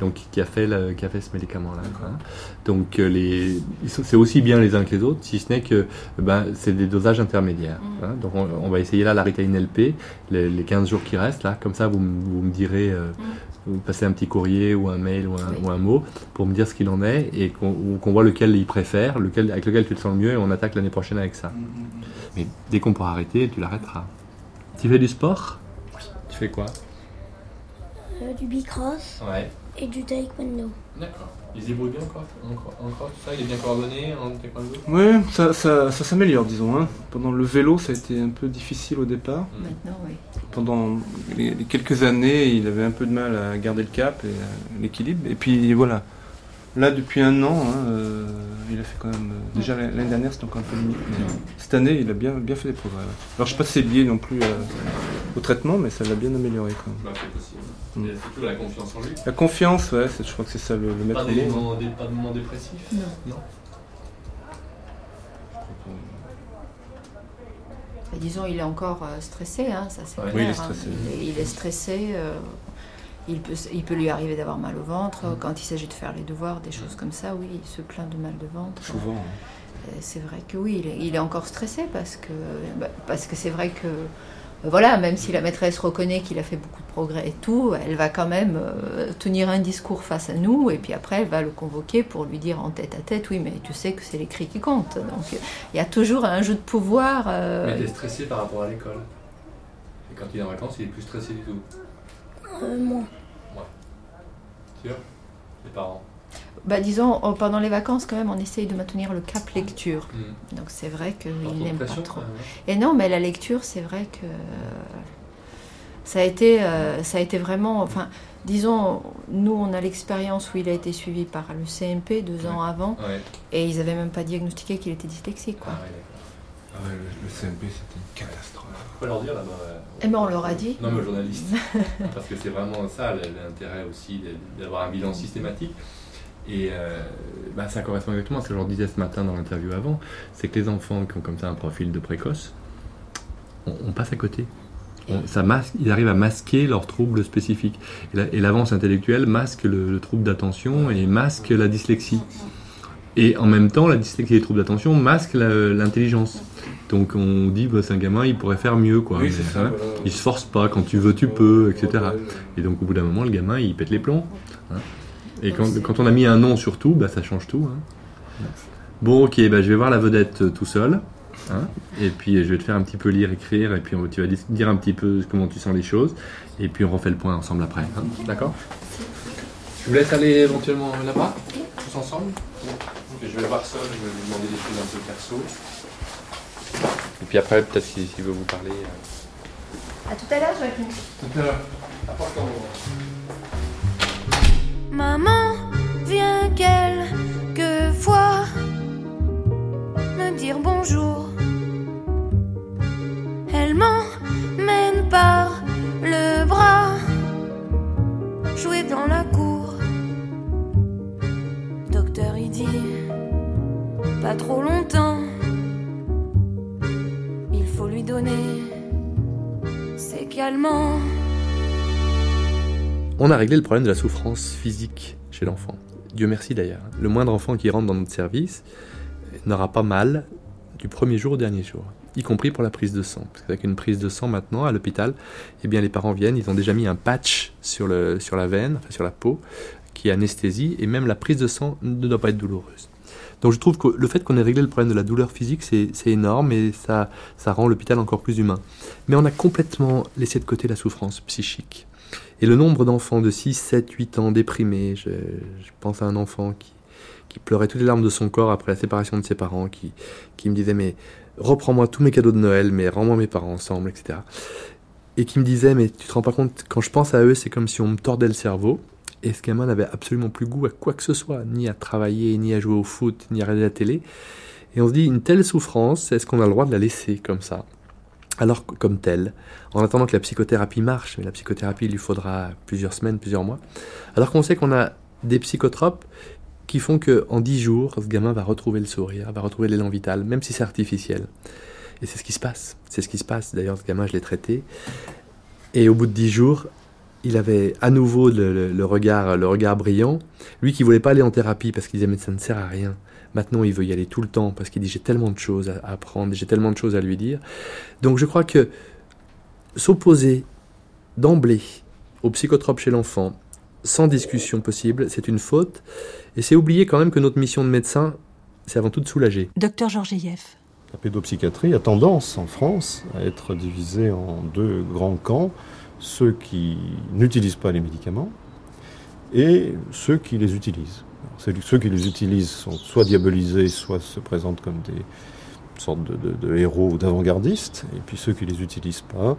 donc qui a fait, le- qui a fait ce médicament-là. hein. Donc euh, les, c'est aussi bien les uns que les autres, si ce n'est que ben, c'est des dosages intermédiaires. hein. Donc on, on va essayer là la Ritaline LP, les, les 15 jours qui restent là, comme ça vous, me- vous me direz, euh, vous me passez un petit courrier ou un mail ou un, ou un mot pour me dire ce qu'il en est et qu'on voit lequel il préfère, lequel, avec lequel tu te sens le mieux et on attaque l'année prochaine avec ça. Mais dès qu'on pourra arrêter, tu l'arrêteras. Tu fais du sport? Tu fais quoi? Euh, du bicross Ouais. Et du taekwondo. D'accord. Débrouille bien encore, encore, tout ça Il est bien coordonné en taekwondo Ouais, ça, ça, ça s'améliore, disons. hein. Pendant le vélo, ça a été un peu difficile au départ. Maintenant, oui. Pendant les, les quelques années, il avait un peu de mal à garder le cap et l'équilibre. Et puis voilà. Là, depuis un an, hein, euh, il a fait quand même. euh, déjà l'année dernière, c'était encore un peu limite. Mais cette année, il a bien, bien fait des progrès. ouais. Alors, je sais pas si c'est lié non plus euh, au traitement, mais ça l'a bien amélioré quand même. Bah, c'est possible. Mm. Et surtout la confiance en lui. La confiance, ouais, je crois que c'est ça le, le maître Pas des, moments, des- pas de moments dépressifs Non. Non? Disons, il est encore stressé, hein, ça c'est Ouais. clair. Oui, il est hein. stressé. Il, est, il est stressé. Il, peut, il peut lui arriver d'avoir mal au ventre. Mm. Quand il s'agit de faire les devoirs, des choses comme ça, oui, il se plaint de mal de ventre. Souvent. hein. Euh, C'est vrai que oui, il est, il est encore stressé parce que bah, parce que c'est vrai que euh, voilà, même si la maîtresse reconnaît qu'il a fait beaucoup de progrès et tout, elle va quand même euh, tenir un discours face à nous et puis après elle va le convoquer pour lui dire en tête à tête, oui, mais tu sais que c'est l'écrit qui compte. Donc il y a toujours un jeu de pouvoir. euh, Mais t'es stressé par rapport à l'école. Et quand il est en vacances, il est plus stressé du tout. Euh, moi. Sûr? Les parents? Bah, disons, oh, pendant les vacances, quand même, on essaye de maintenir le cap lecture. Mm. Donc c'est vrai qu'il n'aime pas trop. même, Et non, mais la lecture, c'est vrai que ça a été, euh, ça a été vraiment. Enfin, disons, nous, on a l'expérience où il a été suivi par le CMP deux ans avant, Ouais. et ils n'avaient même pas diagnostiqué qu'il était dyslexique. Quoi. Ah ouais, le, le CMP, c'était une catastrophe. Faut leur dire là-bas. Eh ben, on leur a dit. Non, mais aux journalistes. Parce que c'est vraiment ça l'intérêt aussi d'avoir un bilan systématique. Et euh, bah, ça correspond exactement à ce que je leur disais ce matin dans l'interview avant c'est que les enfants qui ont comme ça un profil de précoce, on, on passe à côté. On- ça masque, ils arrivent à masquer leurs troubles spécifiques. Et la- Et l'avance intellectuelle masque le, le trouble d'attention et masque la dyslexie. Et en même temps, la dyslexie et les troubles d'attention masquent l'intelligence. Donc on dit, bah, c'est un gamin, il pourrait faire mieux. Quoi. Oui, Mais, c'est ça, hein, voilà. Il se force pas, quand tu veux, tu peux, etc. Et donc au bout d'un moment, le gamin, il pète les plombs. hein. Et quand, quand on a mis un nom sur tout, bah, ça change tout. hein. Bon, ok, bah, je vais voir la vedette euh, tout seul. hein. et puis je vais te faire un petit peu lire, écrire, et puis tu vas dire un petit peu comment tu sens les choses. Et puis on refait le point ensemble après. hein. D'accord? Je vous laisse aller éventuellement là-bas, tous ensemble? Ok, je vais le voir seul, je vais lui demander des choses un peu perso. Et puis après, peut-être s'il veut vous parler. euh, À tout à l'heure, Joachim. Tout à l'heure. Maman vient quelquefois me dire bonjour. Elle m'emmène par le bras jouer dans la cour. Docteur, il dit pas trop longtemps. Faut lui donner. On a réglé le problème de la souffrance physique chez l'enfant. Dieu merci d'ailleurs. Le moindre enfant qui rentre dans notre service n'aura pas mal du premier jour au dernier jour, y compris pour la prise de sang. Parce qu'avec une prise de sang maintenant à l'hôpital, eh bien les parents viennent, ils ont déjà mis un patch sur, sur la veine, sur la peau, qui anesthésie, et même la prise de sang ne doit pas être douloureuse. Donc je trouve que le fait qu'on ait réglé le problème de la douleur physique, c'est énorme et ça, ça rend l'hôpital encore plus humain. Mais on a complètement laissé de côté la souffrance psychique. Et le nombre d'enfants de 6, 7, 8 ans déprimés, je, pense à un enfant qui, qui pleurait toutes les larmes de son corps après la séparation de ses parents, qui, qui me disait mais reprends-moi tous mes cadeaux de Noël, mais rends-moi mes parents ensemble, etc. Et qui me disait mais tu te rends pas compte, quand je pense à eux, c'est comme si on me tordait le cerveau. Et ce gamin n'avait absolument plus goût à quoi que ce soit, ni à travailler, ni à jouer au foot, ni à regarder la télé. Et on se dit, une telle souffrance, est-ce qu'on a le droit de la laisser comme ça? Alors comme telle, en attendant que la psychothérapie marche, mais la psychothérapie lui faudra plusieurs semaines, plusieurs mois, alors qu'on sait qu'on a des psychotropes qui font que en dix jours, ce gamin va retrouver le sourire, va retrouver l'élan vital, même si c'est artificiel. Et c'est ce qui se passe. C'est ce qui se passe. D'ailleurs, ce gamin, je l'ai traité. Et au bout de dix jours, il avait à nouveau le, le, regard, le regard brillant. Lui qui voulait pas aller en thérapie parce qu'il disait mais ça ne sert à rien. Maintenant, il veut y aller tout le temps parce qu'il dit j'ai tellement de choses à apprendre, j'ai tellement de choses à lui dire. Donc je crois que s'opposer d'emblée au psychotrope chez l'enfant, sans discussion possible, c'est une faute. Et c'est oublier quand même que notre mission de médecin, c'est avant tout de soulager. Docteur Georgieff. La pédopsychiatrie a tendance en France à être divisée en deux grands camps ceux qui n'utilisent pas les médicaments et ceux qui les utilisent. Ceux qui les utilisent sont soit diabolisés, soit se présentent comme des sortes de, héros ou d'avant-gardistes, et puis ceux qui les utilisent pas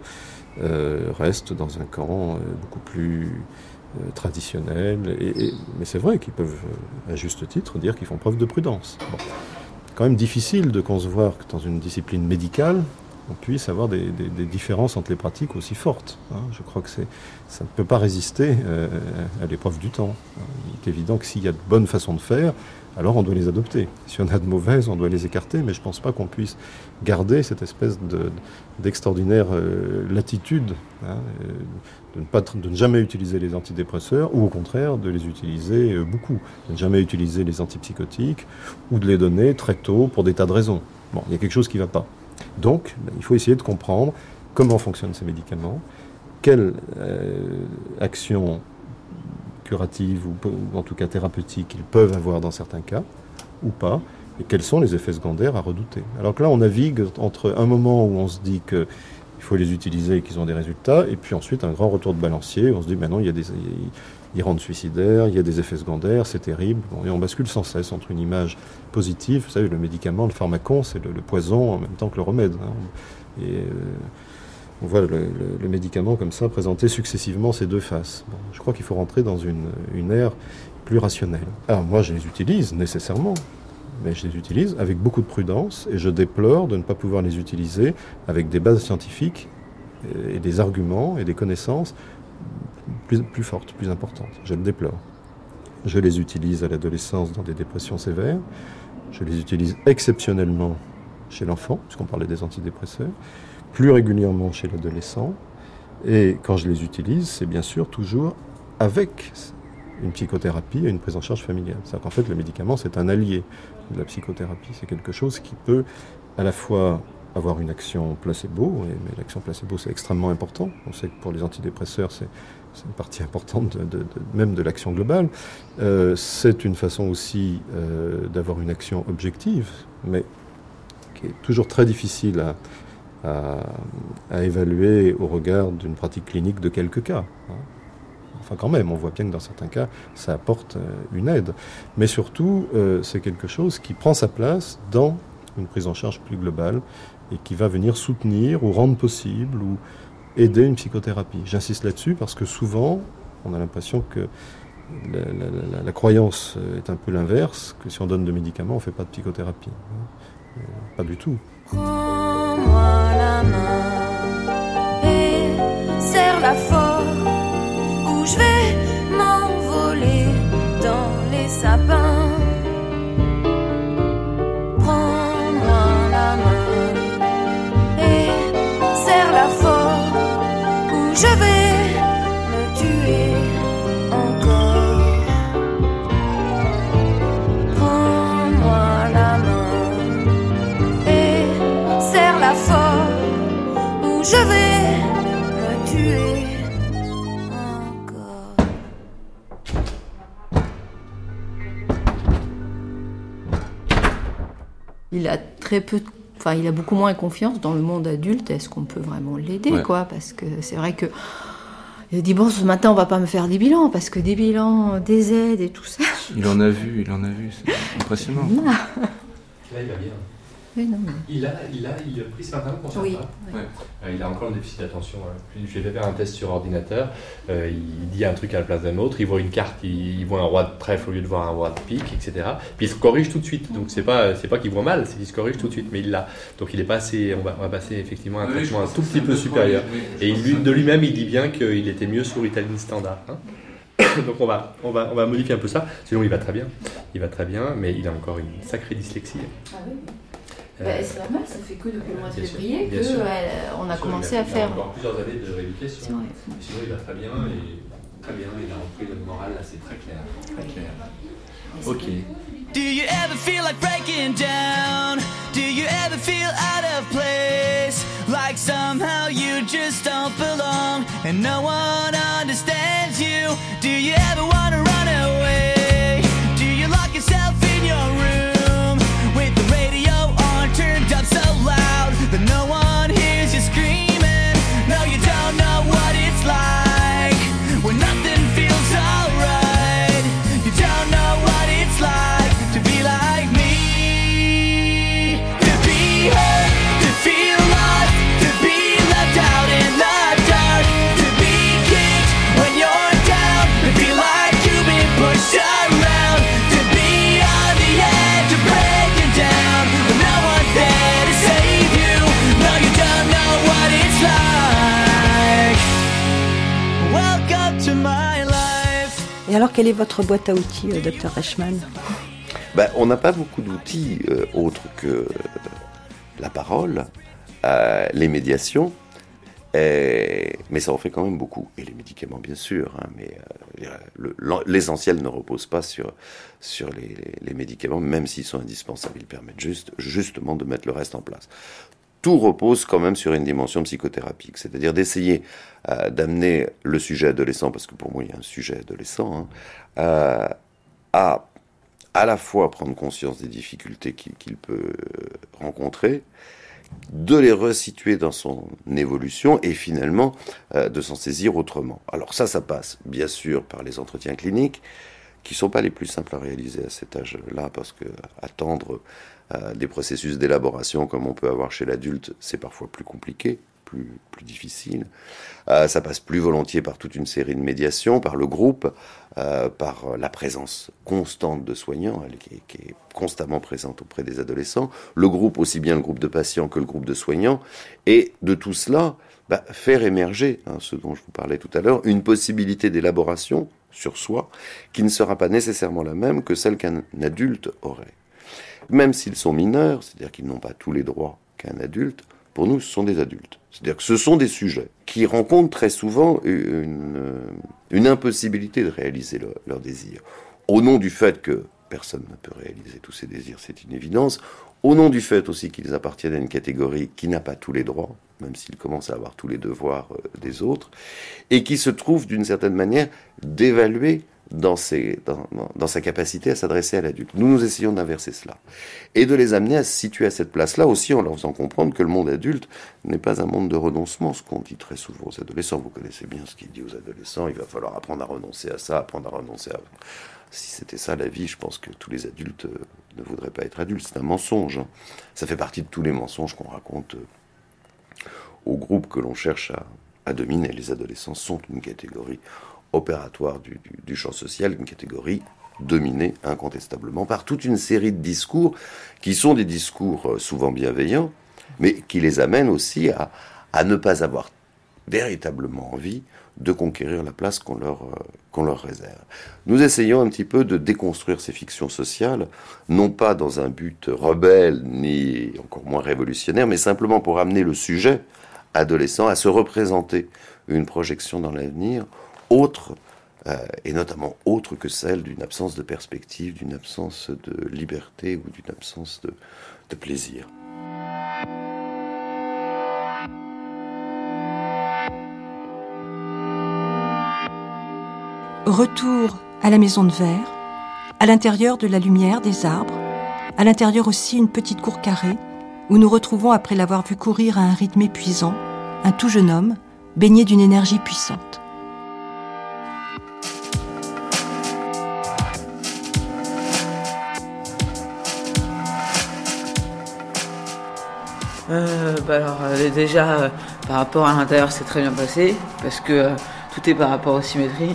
euh, restent dans un camp euh, beaucoup plus euh, traditionnel. Mais c'est vrai qu'ils peuvent, à juste titre, dire qu'ils font preuve de prudence. Bon. Quand même difficile de concevoir que dans une discipline médicale, on puisse avoir des, différences entre les pratiques aussi fortes. Hein. Je crois que ça ne peut pas résister euh, à l'épreuve du temps. Il est évident que s'il y a de bonnes façons de faire, alors on doit les adopter. Si on a de mauvaises, on doit les écarter, mais je ne pense pas qu'on puisse garder cette espèce d'extraordinaire de, euh, latitude hein, de, ne pas, de ne jamais utiliser les antidépresseurs, ou au contraire de les utiliser euh, beaucoup, de ne jamais utiliser les antipsychotiques, ou de les donner très tôt pour des tas de raisons. Bon, il y a quelque chose qui ne va pas. Donc, il faut essayer de comprendre comment fonctionnent ces médicaments, quelle euh, action curative ou, ou, en tout cas thérapeutique ils peuvent avoir dans certains cas, ou pas, et quels sont les effets secondaires à redouter. Alors que là, on navigue entre un moment où on se dit qu'il faut les utiliser et qu'ils ont des résultats, et puis ensuite un grand retour de balancier, on se dit maintenant il y a des, ils rendent suicidaires, il y a des effets secondaires, c'est terrible. Bon, et on bascule sans cesse entre une image positive, vous savez, le médicament, le pharmacon, c'est le, poison en même temps que le remède. Hein. Et euh, on voit le, médicament comme ça présenter successivement ces deux faces. Je crois qu'il faut rentrer dans une, une ère plus rationnelle. Alors moi, je les utilise nécessairement, mais je les utilise avec beaucoup de prudence et je déplore de ne pas pouvoir les utiliser avec des bases scientifiques et des arguments et des connaissances plus, fortes, plus importantes. Je le déplore. Je les utilise à l'adolescence dans des dépressions sévères. Je les utilise exceptionnellement chez l'enfant, puisqu'on parlait des antidépresseurs, plus régulièrement chez l'adolescent. Et quand je les utilise, c'est bien sûr toujours avec une psychothérapie et une prise en charge familiale. C'est-à-dire qu'en fait, le médicament, c'est un allié la psychothérapie. C'est quelque chose qui peut à la fois avoir une action placebo, mais l'action placebo, c'est extrêmement important. On sait que pour les antidépresseurs, c'est une partie importante même de l'action globale. Euh, c'est une façon aussi euh, d'avoir une action objective, mais qui est toujours très difficile à évaluer au regard d'une pratique clinique de quelques cas. Hein. Enfin quand même, on voit bien que dans certains cas, ça apporte euh, une aide. Mais surtout, euh, c'est quelque chose qui prend sa place dans une prise en charge plus globale et qui va venir soutenir ou rendre possible ou aider une psychothérapie. J'insiste là-dessus parce que souvent, on a l'impression que la, croyance est un peu l'inverse, que si on donne de médicaments, on ne fait pas de psychothérapie. Euh, pas du tout. Je vais m'envoler dans les sapins. Il a très peu, enfin, il a beaucoup moins confiance dans le monde adulte. Est-ce qu'on peut vraiment l'aider, Ouais. quoi? Parce que c'est vrai que il dit bon, ce matin, on va pas me faire des bilans parce que des bilans, des aides et tout ça. Il en a vu, il en a vu, c'est impressionnant. Ah. Là, il va bien. Oui, non, mais- Il a, il a, il a pris ce matin Oui, oui. Euh, il a encore un déficit d'attention. hein. Je lui ai fait faire un test sur ordinateur. Euh, il dit un truc à la place d'un autre. Il voit une carte, il, il voit un roi de trèfle au lieu de voir un roi de pique, etc. Puis il se corrige tout de suite. Donc c'est pas, c'est pas qu'il voit mal, c'est qu'il se corrige tout de suite. Mais il l'a. Donc il est pas assez. On va, on va passer effectivement à un Oui, traitement un tout petit peu supérieur. oui, Et il, lui- de lui-même, il dit bien qu'il était mieux sur Ritaline standard. hein. Donc on va, on, va, on va modifier un peu ça. Sinon il va très bien. Il va très bien, mais il a encore une sacrée dyslexie. Bah, c'est normal, ça fait que depuis le mois de février sûr. euh, on a commencé il à il faire. encore plusieurs années de rééducation. C'est vrai. Mais Sinon, il va très bien et très bien. Il a repris le moral là, c'est très clair. Très clair. Ok. Do you ever feel like breaking down? Do you ever feel out of place? Like somehow you just don't belong and no one understands you? Do you ever want to run away? Do you lock yourself in your room? Loud that no one alors, quelle est votre boîte à outils, euh, docteur Reichmann Ben, on n'a pas beaucoup d'outils euh, autres que euh, la parole, les médiations, mais ça en fait quand même beaucoup. Et les médicaments, bien sûr, hein, mais l'essentiel ne repose pas sur, sur les- les médicaments, même s'ils sont indispensables. Ils permettent juste, justement de mettre le reste en place. Tout repose quand même sur une dimension psychothérapique, c'est-à-dire d'essayer euh, d'amener le sujet adolescent, parce que pour moi il y a un sujet adolescent, hein, euh, à à la fois prendre conscience des difficultés qu'il peut euh, rencontrer, de les resituer dans son évolution et finalement de s'en saisir autrement. Alors ça, ça passe bien sûr par les entretiens cliniques qui sont pas les plus simples à réaliser à cet âge-là parce que attendre des processus d'élaboration comme on peut avoir chez l'adulte, c'est parfois plus compliqué, plus, difficile. Euh, ça passe plus volontiers par toute une série de médiations, par le groupe, euh, par la présence constante de soignants, elle, qui, est, qui est constamment présente auprès des adolescents, le groupe, aussi bien le groupe de patients que le groupe de soignants, et de tout cela, bah, faire émerger, hein, ce dont je vous parlais tout à l'heure, une possibilité d'élaboration sur soi qui ne sera pas nécessairement la même que celle qu'un adulte aurait. Même s'ils sont mineurs, c'est-à-dire qu'ils n'ont pas tous les droits qu'un adulte, pour nous, ce sont des adultes. C'est-à-dire que ce sont des sujets qui rencontrent très souvent une, euh, une impossibilité de réaliser leur, leur désir. Au nom du fait que personne ne peut réaliser tous ses désirs, c'est une évidence. Au nom du fait aussi qu'ils appartiennent à une catégorie qui n'a pas tous les droits, même s'ils commencent à avoir tous les devoirs euh, des autres, et qui se trouve d'une certaine manière d'évaluer dans, sa capacité à s'adresser à l'adulte. Nous, nous essayons d'inverser cela. Et de les amener à se situer à cette place-là aussi en leur faisant comprendre que le monde adulte n'est pas un monde de renoncement, ce qu'on dit très souvent aux adolescents. Vous connaissez bien ce qu'il dit aux adolescents, il va falloir apprendre à renoncer à ça, apprendre à renoncer à... Si c'était ça la vie, je pense que tous les adultes euh, ne voudraient pas être adultes. C'est un mensonge. hein. Ça fait partie de tous les mensonges qu'on raconte euh, au groupe que l'on cherche à dominer. Les adolescents sont une catégorie opératoire du, champ social, une catégorie dominée incontestablement par toute une série de discours qui sont des discours euh, souvent bienveillants, mais qui les amènent aussi à, à ne pas avoir véritablement envie de conquérir la place qu'on leur, euh, qu'on leur réserve. Nous essayons un petit peu de déconstruire ces fictions sociales, non pas dans un but rebelle ni encore moins révolutionnaire, mais simplement pour amener le sujet adolescent à se représenter une projection dans l'avenir autre, euh, et notamment autre que celle d'une absence de perspective, d'une absence de liberté ou d'une absence de, de plaisir. Retour à la maison de verre, à l'intérieur de la lumière des arbres, À l'intérieur aussi, une petite cour carrée, où nous retrouvons, après l'avoir vu courir à un rythme épuisant, un tout jeune homme, baigné d'une énergie puissante. Euh, bah alors euh, déjà euh, par rapport à l'intérieur c'est très bien passé parce que tout est par rapport aux symétries.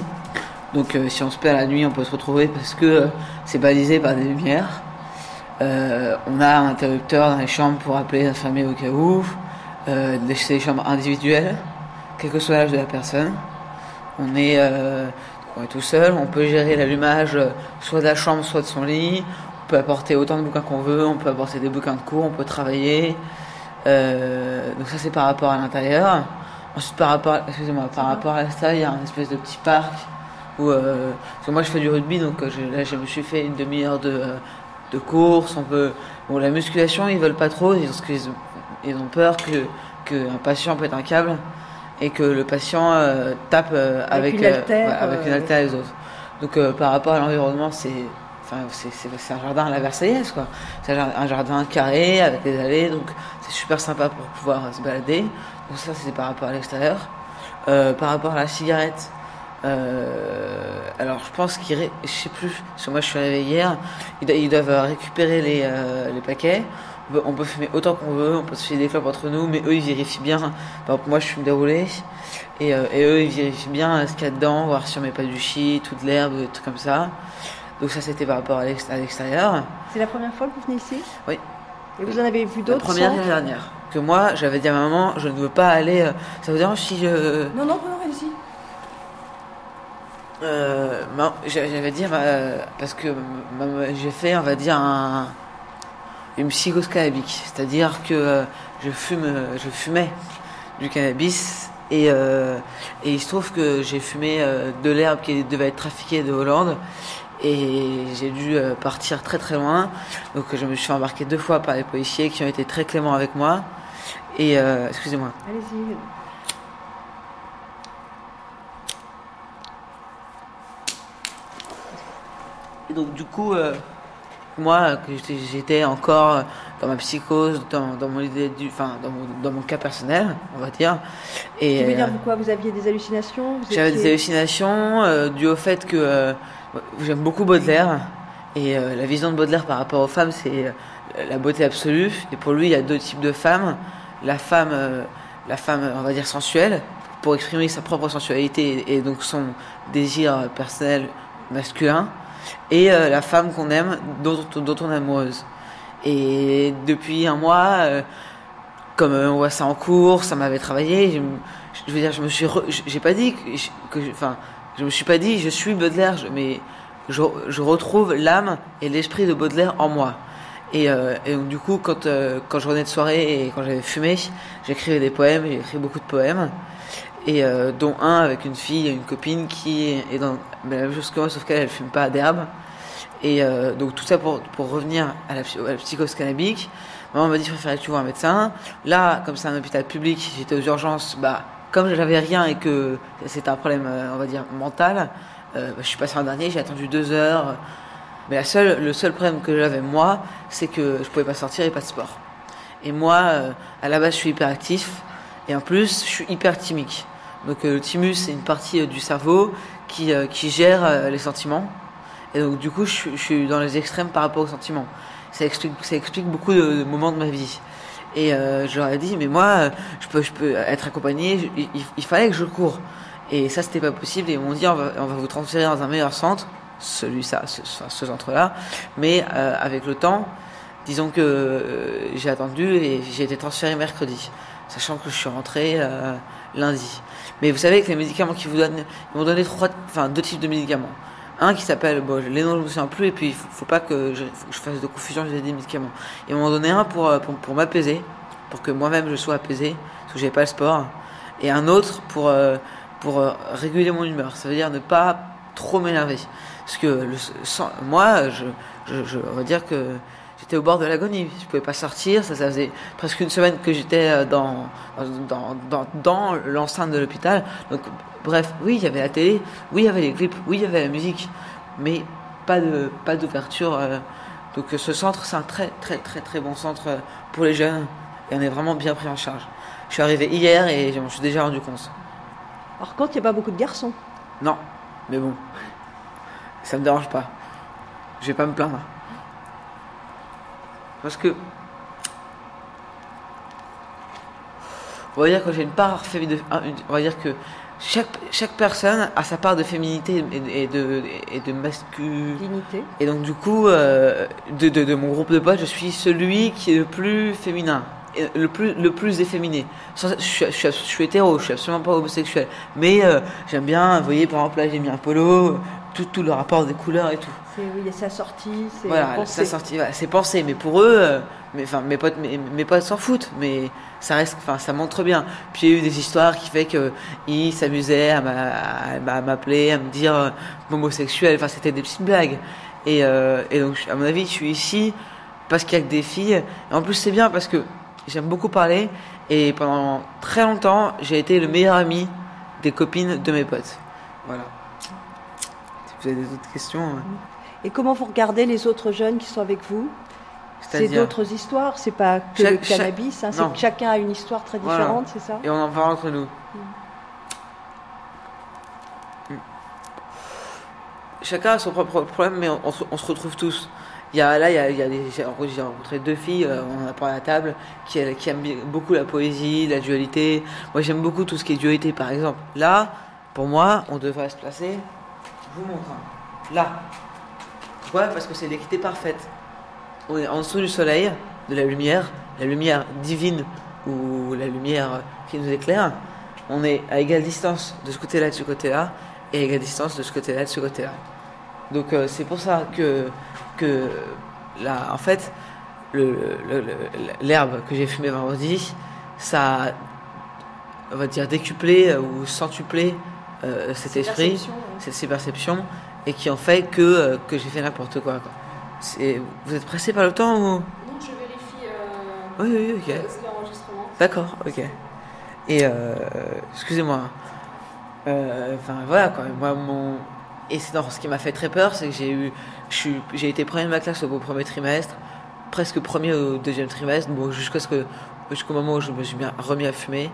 Donc si on se perd la nuit on peut se retrouver parce que c'est balisé par des lumières. On a un interrupteur dans les chambres pour appeler l'infirmier au cas où. C'est des chambres individuelles, quel que soit l'âge de la personne. On est, tout seul, on peut gérer l'allumage soit de la chambre, soit de son lit. On peut apporter autant de bouquins qu'on veut, on peut apporter des bouquins de cours, on peut travailler. Euh, donc ça c'est par rapport à l'intérieur. Ensuite par rapport, excusez-moi, par rapport à l'extérieur, il y a un espèce de petit parc où, euh, parce que moi je fais du rugby, donc euh, je, là je me suis fait une demi-heure de, euh, de course. On peut, bon la musculation ils veulent pas trop, parce qu'ils ont, ils ont peur que qu'un patient pète un câble et que le patient euh, tape avec Avec une haltère, ouais, les autres. Donc euh, par rapport à l'environnement, c'est c'est un jardin à la Versaillaise quoi. C'est un jar- un jardin carré avec des allées, donc c'est super sympa pour pouvoir euh, se balader. Donc ça c'est par rapport à l'extérieur. Euh, par rapport à la cigarette, euh, alors je pense qu'ils, ré- je sais plus, parce que moi je suis arrivé hier, ils, do- ils doivent récupérer les, euh, les paquets. On peut, fumer autant qu'on veut, on peut se filer des clopes entre nous, mais eux ils vérifient bien. Par exemple, moi je fume déroulé, et, euh, et eux ils vérifient bien euh, ce qu'il y a dedans, voir si on met pas du shit, toute l'herbe, des trucs comme ça. Donc ça c'était par rapport à l'ex- à l'extérieur. C'est la première fois que vous venez ici? Oui. Et vous en avez vu La d'autres première et la dernière. Que moi j'avais dit à ma maman, je ne veux pas aller. euh, ça vous dérange si je. Non, non, non, allez-y. Euh, j'avais dit, euh, parce que j'ai fait, on va dire, un, une psychose cannabique. C'est-à-dire que je, fume, je fumais du cannabis et, et il se trouve que j'ai fumé de l'herbe qui devait être trafiquée de Hollande et j'ai dû euh, partir très très loin. Donc je me suis fait embarquer deux fois par les policiers qui ont été très cléments avec moi. Et euh, excusez-moi. Allez-y. Et donc du coup, euh, moi, j'étais- encore dans ma psychose, dans, dans mon idée du, enfin, dans mon, dans mon cas personnel, on va dire. Et Ça veut dire quoi Vous aviez des hallucinations? J'avais des hallucinations euh, dues au fait que j'aime beaucoup Baudelaire et euh, la vision de Baudelaire par rapport aux femmes, c'est euh, la beauté absolue. Et pour lui, il y a deux types de femmes la femme, euh, la femme, on va dire sensuelle, pour exprimer sa propre sensualité et, donc son désir personnel masculin, et la femme qu'on aime, dont, on est amoureuse. Et depuis un mois, comme on voit ça en cours, ça m'avait travaillé. Je, veux dire, je me suis, j'ai pas dit que, que enfin, je me suis pas dit je suis Baudelaire, mais je, retrouve l'âme et l'esprit de Baudelaire en moi. Et, euh, donc du coup, quand euh, quand je revenais de soirée et quand j'avais fumé, j'écrivais des poèmes, j'ai écrit beaucoup de poèmes. Et euh, dont un avec une fille, une copine qui est dans la même chose que moi, sauf qu'elle elle fume pas d'herbe. Et donc tout ça pour, pour revenir à la, à la psychose cannabique. Maman m'a dit préférais que tu vois un médecin. Là, comme c'est un hôpital public, j'étais aux urgences. Bah, comme je n'avais rien et que c'était un problème, euh, on va dire, mental, euh, bah, je suis passé en dernier, j'ai attendu deux heures. Mais la seule, le seul problème que j'avais moi, c'est que je pouvais pas sortir et pas de sport. Et moi, euh, à la base, je suis hyperactif. Et en plus, je suis hyper thymique. Donc le thymus, c'est une partie du cerveau qui, qui gère les sentiments. Et donc du coup, je, suis- dans les extrêmes par rapport aux sentiments. Ça explique, beaucoup de moments de ma vie. Et euh, je leur ai dit, mais moi, euh, je peux, je peux être accompagné. Il, il fallait que je cours. Et ça, c'était pas possible. Et ils m'ont dit, on va, on va vous transférer dans un meilleur centre, celui ça, ce, ce- ce centre-là. Mais euh, avec le temps, disons que euh, j'ai attendu et j'ai été transféré mercredi, sachant que je suis rentré euh, lundi. Mais vous savez que les médicaments qu'ils vous donnent, ils m'ont donné trois, enfin deux types de médicaments. Un qui s'appelle, bon, les noms je me souviens plus, et puis il faut, faut pas que je, que je fasse de confusion, j'ai des médicaments. Ils m'ont donné un pour, euh, pour, pour m'apaiser, pour que moi-même je sois apaisé, parce que j'avais pas le sport, et un autre pour, euh, pour euh, réguler mon humeur. Ça veut dire ne pas trop m'énerver. Parce que moi, je, je, je, va dire que j'étais au bord de l'agonie. Je pouvais pas sortir. Ça, ça faisait presque une semaine que j'étais dans, dans, dans, dans l'enceinte de l'hôpital. Donc, bref, oui, il y avait la télé, oui, il y avait les clips, oui, il y avait la musique, mais pas de pas d'ouverture euh, Donc euh, ce centre, c'est un très très très très bon centre euh, pour les jeunes et on est vraiment bien pris en charge. Je suis arrivé hier et je me suis déjà rendu compte. Par contre, il n'y a pas beaucoup de garçons. Non, mais bon, ça me dérange pas. Je vais pas me plaindre. Parce que. On va dire que j'ai une part. On va dire que chaque, chaque personne a sa part de féminité et, et de, et de masculinité. Et donc, du coup, euh, de, de, de mon groupe de potes, je suis celui qui est le plus féminin. Le plus, le plus efféminé. Sans- je, suis, je, suis, je suis hétéro, je suis absolument pas homosexuel. Mais euh, j'aime bien, vous voyez, par exemple, là j'ai mis un polo, tout, tout le rapport des couleurs et tout. Oui, il y a sa sortie, c'est Voilà, pensé. voilà, c'est pensé, mais pour eux, euh, mais, enfin, mes potes, mes, mes potes s'en foutent, mais ça reste, enfin, ça montre bien. Puis il y a eu des histoires qui fait que ils s'amusaient à m'a- à- à m'appeler, à me dire euh, homosexuel, enfin, c'était des petites blagues. Et, euh, et donc, à mon avis, je suis ici parce qu'il y a que des filles. Et en plus, c'est bien parce que j'aime beaucoup parler, et pendant très longtemps, j'ai été le meilleur ami des copines de mes potes. Voilà. Si vous avez des autres questions. euh. Et comment vous regardez les autres jeunes qui sont avec vous? C'est d'autres histoires, c'est pas que Chaque- le chaque- cannabis, hein, c'est non. que chacun a une histoire très Voilà. différente, c'est ça? Et on en parle entre nous. Mm. Chacun a son propre problème, mais on, on se- on se retrouve tous. Il y a, là, il y a, il y a des, j'ai rencontré deux filles, euh, on en a parlé à la table, qui, qui aiment beaucoup la poésie, la dualité. Moi, j'aime beaucoup tout ce qui est dualité, par exemple. Là, pour moi, on devrait se placer. Je vous montre. Là. Ouais, parce que c'est l'équité parfaite. On est en dessous du soleil, de la lumière, la lumière divine ou la lumière qui nous éclaire. On est à égale distance de ce côté-là et de ce côté-là, et à égale distance de ce côté-là et de ce côté-là. Donc euh, c'est pour ça que, que là, en fait, l'herbe que j'ai fumée vendredi, ça a, on va dire, décuplé ou centuplé euh, cet esprit, ouais. ces, ces perceptions, et qui ont fait que, euh, que j'ai fait n'importe quoi. Vous êtes pressé par le temps ou... Non, je vérifie euh, Oui, oui, ok. l'enregistrement. D'accord, ok. Et euh, excusez-moi. Euh, Enfin voilà quoi. Moi mon et non, ce qui m'a fait très peur, c'est que j'ai eu, j'ai été premier de ma classe au premier trimestre, presque premier au deuxième trimestre, bon jusqu'à ce que jusqu'au moment où je me suis bien remis à fumer.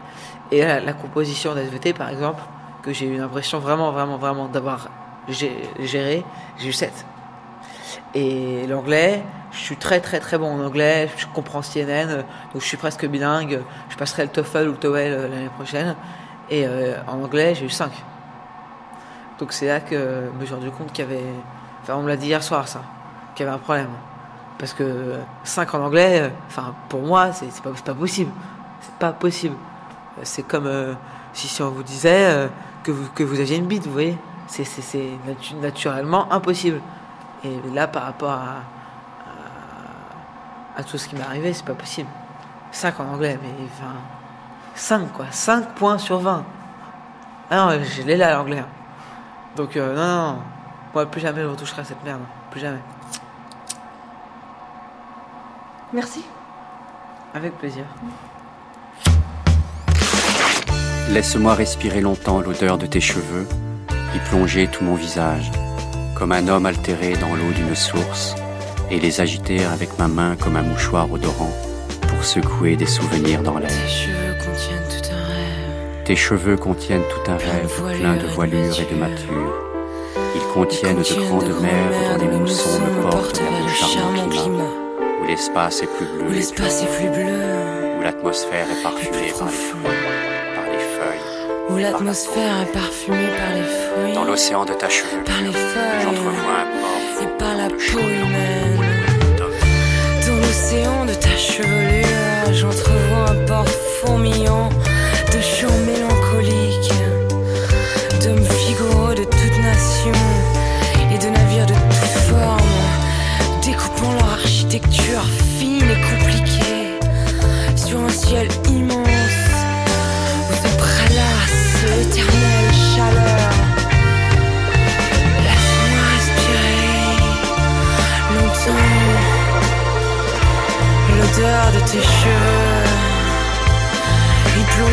Et la, la composition d'SVT par exemple, que j'ai eu l'impression vraiment vraiment vraiment d'avoir gé- géré, j'ai eu 7. Et l'anglais, je suis très très très bon en anglais, je comprends CNN, donc je suis presque bilingue. Je passerai le TOEFL ou le TOEL euh, l'année prochaine. Et euh, en anglais, j'ai eu 5. Donc c'est là que je me suis rendu compte qu'il y avait. Enfin, on me l'a dit hier soir, ça, qu'il y avait un problème. Parce que 5 en anglais, euh, enfin, pour moi, c'est pas, pas possible. C'est pas possible. C'est comme si, si on vous disait que, vous, que vous aviez une bite, vous voyez. C'est c'est- c'est natu- naturellement impossible. Et là, par rapport à, à, à tout ce qui m'est arrivé, c'est pas possible. 5 en anglais, mais enfin. 5 quoi, 5 points sur 20. Ah non, je l'ai là l'anglais. Donc euh, non, non, non, moi plus jamais je retoucherai à cette merde, plus jamais. Merci. Avec plaisir. Laisse-moi respirer longtemps l'odeur de tes cheveux, y plonger tout mon visage, comme un homme altéré dans l'eau d'une source, et les agiter avec ma main comme un mouchoir odorant pour secouer des souvenirs dans l'air. Tes cheveux contiennent tout un rêve. Tes cheveux contiennent tout un rêve plein de voilure et de mature. Ils contiennent de grandes mers dont les moussons me portent vers de charmants climats, où l'espace est plus bleu, Où l'espace est plus bleu, où l'atmosphère est parfumée par les. Où l'atmosphère est parfumée par les fruits, Dans l'océan de ta chevelure, par les feuilles j'entrevois un port et par la peau humaine. Dans l'océan de ta chevelure, j'entrevois un port fourmillant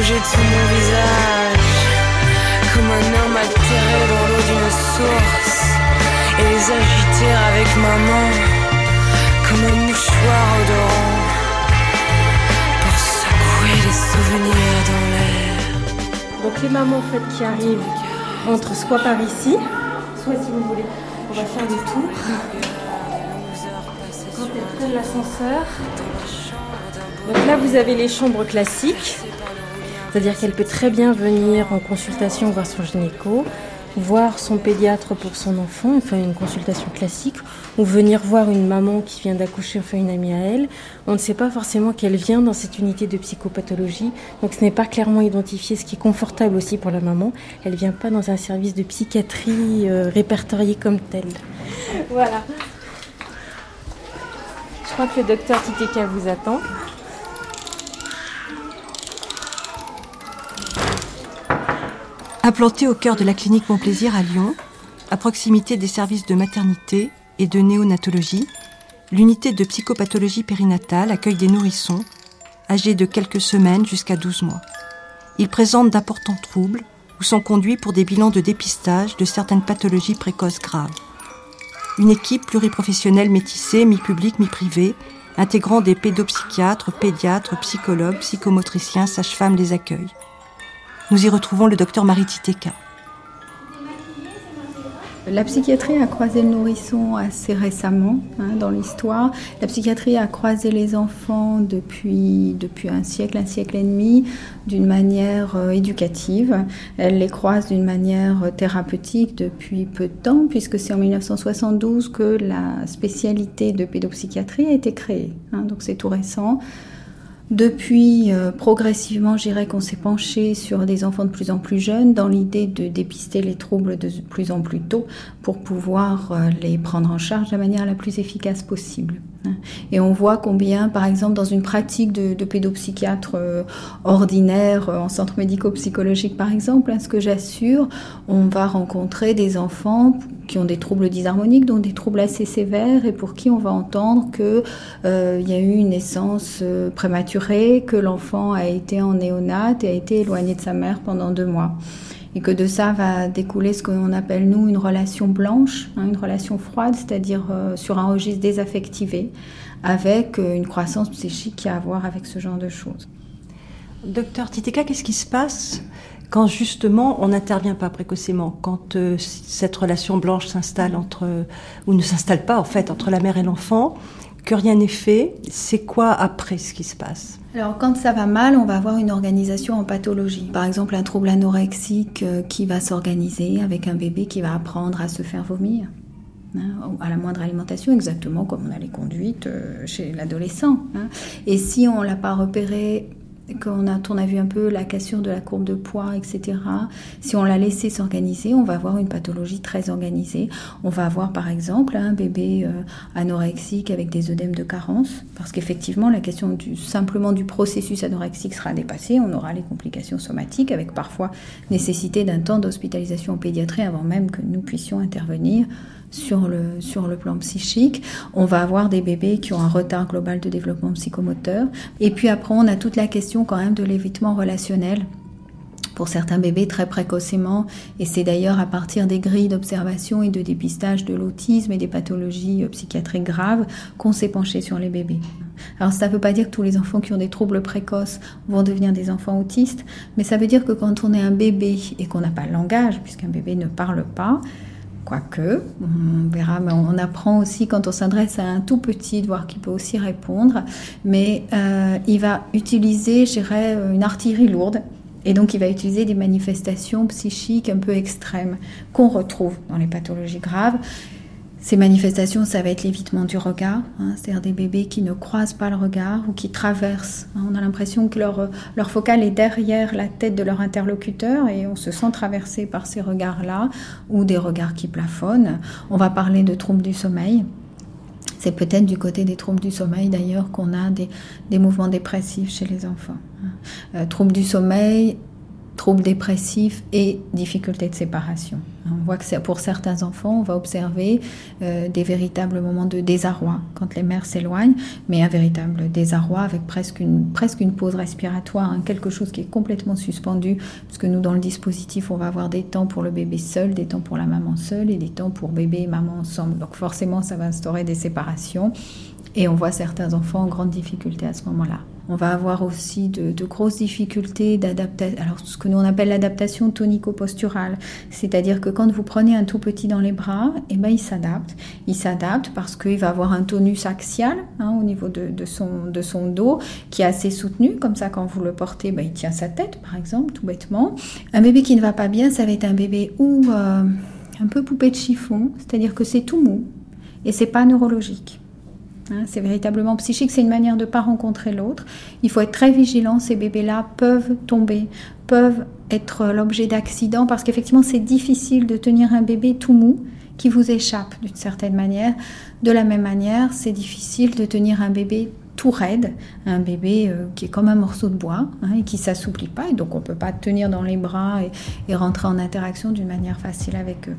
plonger tout mon visage comme un homme altéré dans l'eau d'une source. Et les agiter avec ma main comme un mouchoir odorant. Pour secouer les souvenirs dans l'air. Donc les mamans en fait qui arrivent entrent soit par ici, soit si vous voulez, on va faire des tours. Quand elles prennent l'ascenseur, donc là vous avez les chambres classiques, c'est-à-dire qu'elle peut très bien venir en consultation voir son gynéco, voir son pédiatre pour son enfant, enfin une consultation classique, ou venir voir une maman qui vient d'accoucher, enfin une amie à elle. On ne sait pas forcément qu'elle vient dans cette unité de psychopathologie, donc ce n'est pas clairement identifié, ce qui est confortable aussi pour la maman. Elle vient pas dans un service de psychiatrie euh, répertorié comme tel. Voilà. Je crois que le docteur Titeka vous attend. Implantée au cœur de la clinique Montplaisir à Lyon, à proximité des services de maternité et de néonatologie, l'unité de psychopathologie périnatale accueille des nourrissons âgés de quelques semaines jusqu'à 12 mois. Ils présentent d'importants troubles ou sont conduits pour des bilans de dépistage de certaines pathologies précoces graves. Une équipe pluriprofessionnelle métissée, mi-public, mi-privé, intégrant des pédopsychiatres, pédiatres, psychologues, psychomotriciens, sages-femmes les accueille. Nous y retrouvons le docteur Marie Titeka. La psychiatrie a croisé le nourrisson assez récemment hein, dans l'histoire. La psychiatrie a croisé les enfants depuis, depuis un siècle, un siècle et demi, d'une manière euh, éducative. Elle les croise d'une manière thérapeutique depuis peu de temps, puisque c'est en 1972 que la spécialité de pédopsychiatrie a été créée. hein, donc c'est tout récent. Depuis, euh, progressivement, je dirais qu'on s'est penché sur des enfants de plus en plus jeunes dans l'idée de dépister les troubles de plus en plus tôt pour pouvoir euh, les prendre en charge de la manière la plus efficace possible. Et on voit combien, par exemple, dans une pratique de, pédopsychiatre euh, ordinaire euh, en centre médico-psychologique, par exemple, ce que j'assure, on va rencontrer des enfants qui ont des troubles dysharmoniques, donc des troubles assez sévères, et pour qui on va entendre que euh, y a eu une naissance prématurée, que l'enfant a été en néonate et a été éloigné de sa mère pendant deux mois. Et que de ça va découler ce qu'on appelle nous une relation blanche, hein, une relation froide, c'est-à-dire euh, sur un registre désaffectivé, avec euh, une croissance psychique à voir avec ce genre de choses. Docteur Titeka, qu'est-ce qui se passe quand justement on n'intervient pas précocement, quand euh, cette relation blanche s'installe entre, ou ne s'installe pas en fait, entre la mère et l'enfant, que rien n'est fait, c'est quoi après ce qui se passe Alors quand ça va mal, on va avoir une organisation en pathologie. Par exemple, un trouble anorexique euh, qui va s'organiser avec un bébé qui va apprendre à se faire vomir. hein, à la moindre alimentation, exactement comme on a les conduites euh, chez l'adolescent. hein. Et si on l'a pas repéré, qu'on a, on a vu un peu la cassure de la courbe de poids, etc. Si on l'a laissé s'organiser, on va avoir une pathologie très organisée. On va avoir par exemple un bébé euh, anorexique avec des œdèmes de carence, parce qu'effectivement la question du, simplement du processus anorexique sera dépassée. On aura les complications somatiques, avec parfois nécessité d'un temps d'hospitalisation en pédiatrie avant même que nous puissions intervenir sur le, sur le plan psychique. On va avoir des bébés qui ont un retard global de développement psychomoteur. Et puis après, on a toute la question quand même de l'évitement relationnel pour certains bébés très précocement. Et c'est d'ailleurs à partir des grilles d'observation et de dépistage de l'autisme et des pathologies euh, psychiatriques graves qu'on s'est penché sur les bébés. Alors ça ne veut pas dire que tous les enfants qui ont des troubles précoces vont devenir des enfants autistes, mais ça veut dire que quand on est un bébé et qu'on n'a pas le langage, puisqu'un bébé ne parle pas, Quoique, on verra, mais on apprend aussi quand on s'adresse à un tout petit de voir qu'il peut aussi répondre. Mais euh, il va utiliser, je une artillerie lourde. Et donc, il va utiliser des manifestations psychiques un peu extrêmes qu'on retrouve dans les pathologies graves. Ces manifestations, ça va être l'évitement du regard, hein, c'est-à-dire des bébés qui ne croisent pas le regard ou qui traversent. hein. on a l'impression que leur, leur focale est derrière la tête de leur interlocuteur et on se sent traversé par ces regards-là ou des regards qui plafonnent. On va parler de troubles du sommeil. C'est peut-être du côté des troubles du sommeil d'ailleurs qu'on a des, des mouvements dépressifs chez les enfants. hein. Euh, troubles du sommeil, troubles dépressifs et difficultés de séparation. On voit que pour certains enfants, on va observer euh, des véritables moments de désarroi quand les mères s'éloignent, mais un véritable désarroi avec presque une, presque une pause respiratoire, hein, quelque chose qui est complètement suspendu, parce que nous, dans le dispositif, on va avoir des temps pour le bébé seul, des temps pour la maman seule et des temps pour bébé et maman ensemble. Donc forcément, ça va instaurer des séparations Et on voit certains enfants en grande difficulté à ce moment-là. On va avoir aussi de, grosses difficultés d'adaptation, alors ce que nous on appelle l'adaptation tonico-posturale, c'est-à-dire que quand vous prenez un tout petit dans les bras, eh ben il s'adapte. Il s'adapte parce qu'il va avoir un tonus axial hein, au niveau de, de, son, de son dos qui est assez soutenu, comme ça quand vous le portez, ben, il tient sa tête par exemple, tout bêtement. Un bébé qui ne va pas bien, ça va être un bébé ou euh, un peu poupée de chiffon, c'est-à-dire que c'est tout mou et c'est pas neurologique. Hein, c'est véritablement psychique, c'est une manière de ne pas rencontrer l'autre. Il faut être très vigilant, ces bébés-là peuvent tomber, peuvent être l'objet d'accidents, parce qu'effectivement c'est difficile de tenir un bébé tout mou qui vous échappe d'une certaine manière. De la même manière, c'est difficile de tenir un bébé tout raide, un bébé euh, qui est comme un morceau de bois hein, et qui s'assouplit pas, et donc on ne peut pas tenir dans les bras et, et rentrer en interaction d'une manière facile avec eux.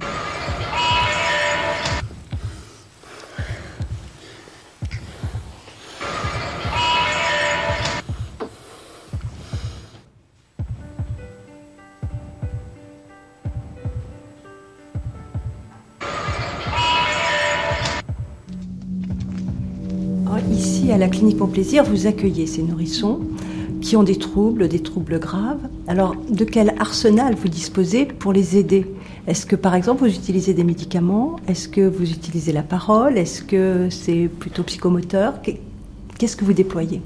À la clinique Mon Plaisir, vous accueillez ces nourrissons qui ont des troubles, des troubles graves. Alors, de quel arsenal vous disposez pour les aider? Est-ce que, par exemple, vous utilisez des médicaments? Est-ce que vous utilisez la parole? Est-ce que c'est plutôt psychomoteur? Qu'est-ce que vous déployez?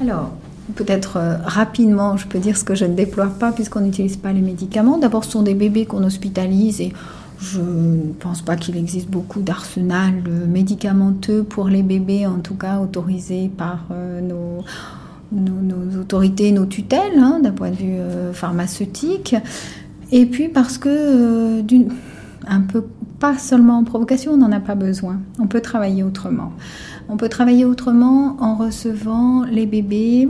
Alors, peut-être euh, rapidement, je peux dire ce que je ne déploie pas puisqu'on n'utilise pas les médicaments. D'abord, ce sont des bébés qu'on hospitalise et je ne pense pas qu'il existe beaucoup d'arsenal médicamenteux pour les bébés, en tout cas autorisés par euh, nos, autorités, nos tutelles, hein, d'un point de vue euh, pharmaceutique. Et puis parce que, euh, un peu, pas seulement en provocation, on n'en a pas besoin. On peut travailler autrement. On peut travailler autrement en recevant les bébés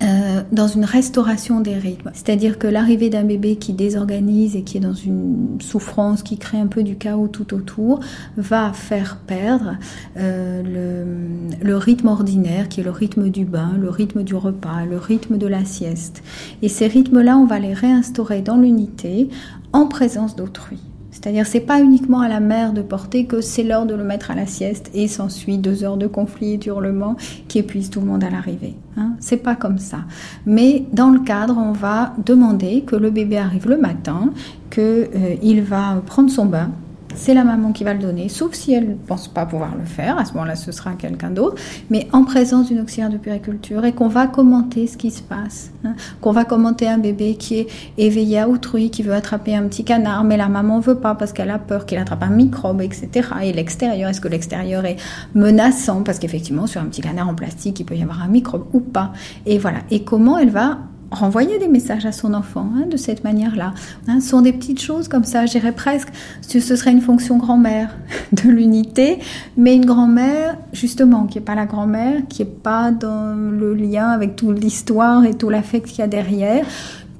euh, dans une restauration des rythmes. C'est-à-dire que l'arrivée d'un bébé qui désorganise et qui est dans une souffrance, qui crée un peu du chaos tout autour, va faire perdre euh, le, le, rythme ordinaire, qui est le rythme du bain, le rythme du repas, le rythme de la sieste. Et ces rythmes-là, on va les réinstaurer dans l'unité en présence d'autrui. C'est-à-dire, c'est pas uniquement à la mère de porter que c'est l'heure de le mettre à la sieste et s'ensuit deux heures de conflit et d'hurlement qui épuisent tout le monde à l'arrivée. Hein c'est pas comme ça. Mais dans le cadre, on va demander que le bébé arrive le matin, qu'il euh, va prendre son bain, c'est la maman qui va le donner, sauf si elle ne pense pas pouvoir le faire, à ce moment-là ce sera quelqu'un d'autre, mais en présence d'une auxiliaire de puériculture et qu'on va commenter ce qui se passe, hein, qu'on va commenter un bébé qui est éveillé à autrui, qui veut attraper un petit canard, mais la maman veut pas parce qu'elle a peur qu'il attrape un microbe, etc. Et l'extérieur, est-ce que l'extérieur est menaçant? Parce qu'effectivement sur un petit canard en plastique il peut y avoir un microbe ou pas. Et voilà. Et comment elle va renvoyer des messages à son enfant hein, de cette manière-là. Hein, ce sont des petites choses comme ça, je dirais presque, ce serait une fonction grand-mère de l'unité, mais une grand-mère, justement, qui n'est pas la grand-mère, qui n'est pas dans le lien avec toute l'histoire et tout l'affect qu'il y a derrière,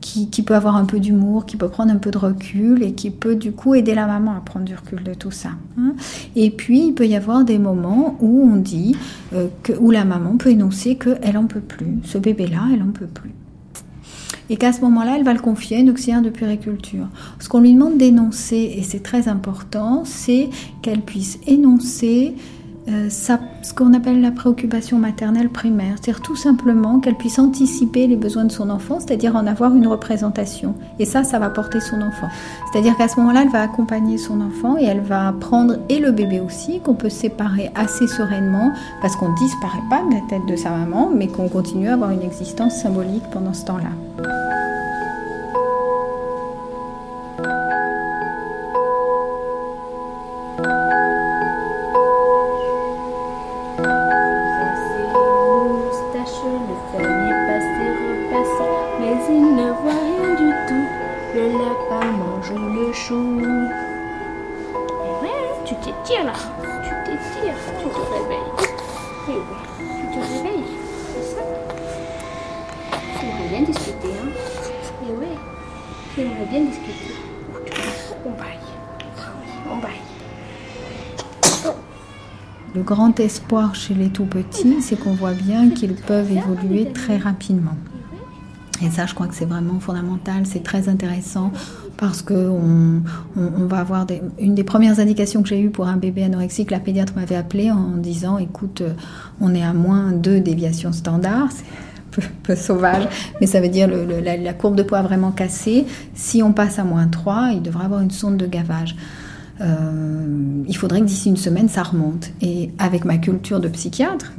qui, peut avoir un peu d'humour, qui peut prendre un peu de recul et qui peut du coup aider la maman à prendre du recul de tout ça. Hein. Et puis il peut y avoir des moments où on dit, euh, que, où la maman peut énoncer qu'elle en peut plus, ce bébé-là, elle en peut plus et qu'à ce moment-là, elle va le confier à une auxiliaire de puériculture. Ce qu'on lui demande d'énoncer, et c'est très important, c'est qu'elle puisse énoncer euh, ce qu'on appelle la préoccupation maternelle primaire, c'est-à-dire tout simplement qu'elle puisse anticiper les besoins de son enfant, c'est-à-dire en avoir une représentation. Et ça, ça va porter son enfant. C'est-à-dire qu'à ce moment-là, elle va accompagner son enfant et elle va prendre, et le bébé aussi, qu'on peut séparer assez sereinement, parce qu'on ne disparaît pas de la tête de sa maman, mais qu'on continue à avoir une existence symbolique pendant ce temps-là. Espoir chez les tout petits, c'est qu'on voit bien qu'ils peuvent évoluer très rapidement. Et ça, je crois que c'est vraiment fondamental, c'est très intéressant parce que on, va avoir une des premières indications que j'ai eues pour un bébé anorexique, la pédiatre m'avait appelé en disant écoute, on est à moins deux déviations standards. Peu, peu, sauvage, mais ça veut dire la, courbe de poids vraiment cassée. Si on passe à moins 3, il devrait avoir une sonde de gavage. Euh, il faudrait que d'ici une semaine, ça remonte. Et avec ma culture de psychiatre,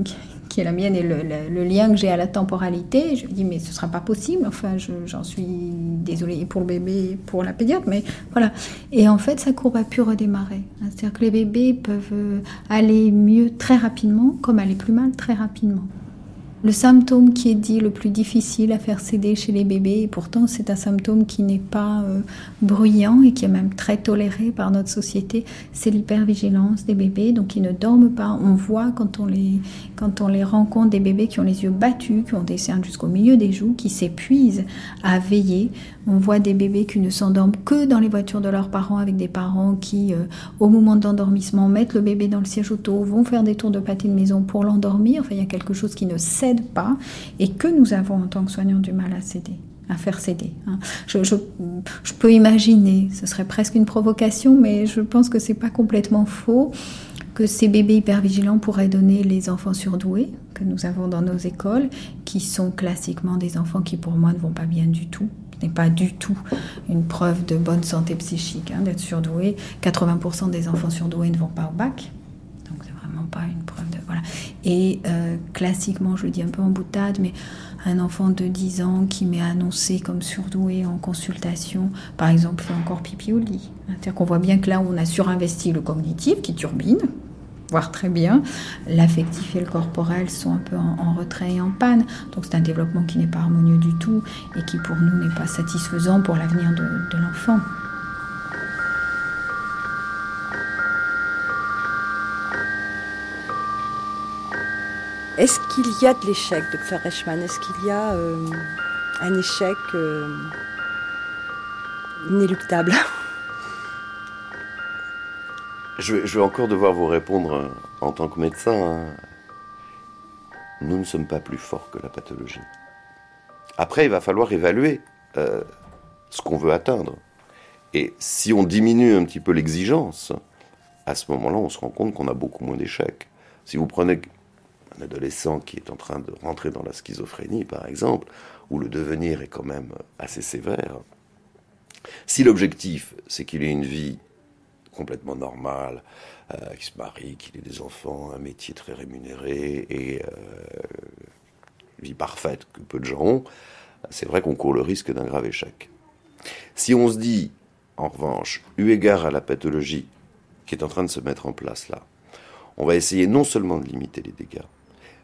qui est la mienne et le, lien que j'ai à la temporalité, je me dis mais ce sera pas possible. Enfin, j'en suis désolée pour le bébé, pour la pédiatre, mais voilà. Et en fait, sa courbe a pu redémarrer. C'est-à-dire que les bébés peuvent aller mieux très rapidement, comme aller plus mal très rapidement. Le symptôme qui est dit le plus difficile à faire céder chez les bébés, et pourtant c'est un symptôme qui n'est pas euh, bruyant et qui est même très toléré par notre société, c'est l'hypervigilance des bébés, donc ils ne dorment pas. On voit quand on, les, quand on les rencontre des bébés qui ont les yeux battus, qui ont des cernes jusqu'au milieu des joues, qui s'épuisent à veiller. On voit des bébés qui ne s'endorment que dans les voitures de leurs parents, avec des parents qui, euh, au moment de l'endormissement, mettent le bébé dans le siège auto, vont faire des tours de pâté de maison pour l'endormir. Enfin, il y a quelque chose qui ne cède pas et que nous avons en tant que soignants du mal à céder à faire céder. Je, je, je, peux imaginer, ce serait presque une provocation, mais je pense que c'est pas complètement faux, que ces bébés hypervigilants pourraient donner les enfants surdoués que nous avons dans nos écoles, qui sont classiquement des enfants qui pour moi ne vont pas bien du tout. Ce n'est pas du tout une preuve de bonne santé psychique hein, d'être surdoué. 80% des enfants surdoués ne vont pas au bac. Donc c'est vraiment pas une preuve de... Voilà. Et euh, classiquement, je le dis un peu en boutade, mais un enfant de 10 ans qui m'est annoncé comme surdoué en consultation, par exemple, fait encore pipi au lit. C'est-à-dire qu'on voit bien que là, on a surinvesti le cognitif qui turbine, voire très bien. L'affectif et le corporel sont un peu en, retrait et en panne. Donc c'est un développement qui n'est pas harmonieux du tout et qui pour nous n'est pas satisfaisant pour l'avenir de, l'enfant. Est-ce qu'il y a de l'échec, Dr Reichmann? Est-ce qu'il y a euh, un échec euh, inéluctable? je vais, encore devoir vous répondre en tant que médecin. Nous ne sommes pas plus forts que la pathologie. Après, il va falloir évaluer euh, ce qu'on veut atteindre. Et si on diminue un petit peu l'exigence, à ce moment-là, on se rend compte qu'on a beaucoup moins d'échecs. Si vous prenez un adolescent qui est en train de rentrer dans la schizophrénie, par exemple, où le devenir est quand même assez sévère, si l'objectif, c'est qu'il ait une vie complètement normale, euh, qu'il se marie, qu'il ait des enfants, un métier très rémunéré et euh, vie parfaite que peu de gens ont, c'est vrai qu'on court le risque d'un grave échec. Si on se dit, en revanche, eu égard à la pathologie qui est en train de se mettre en place là, on va essayer non seulement de limiter les dégâts,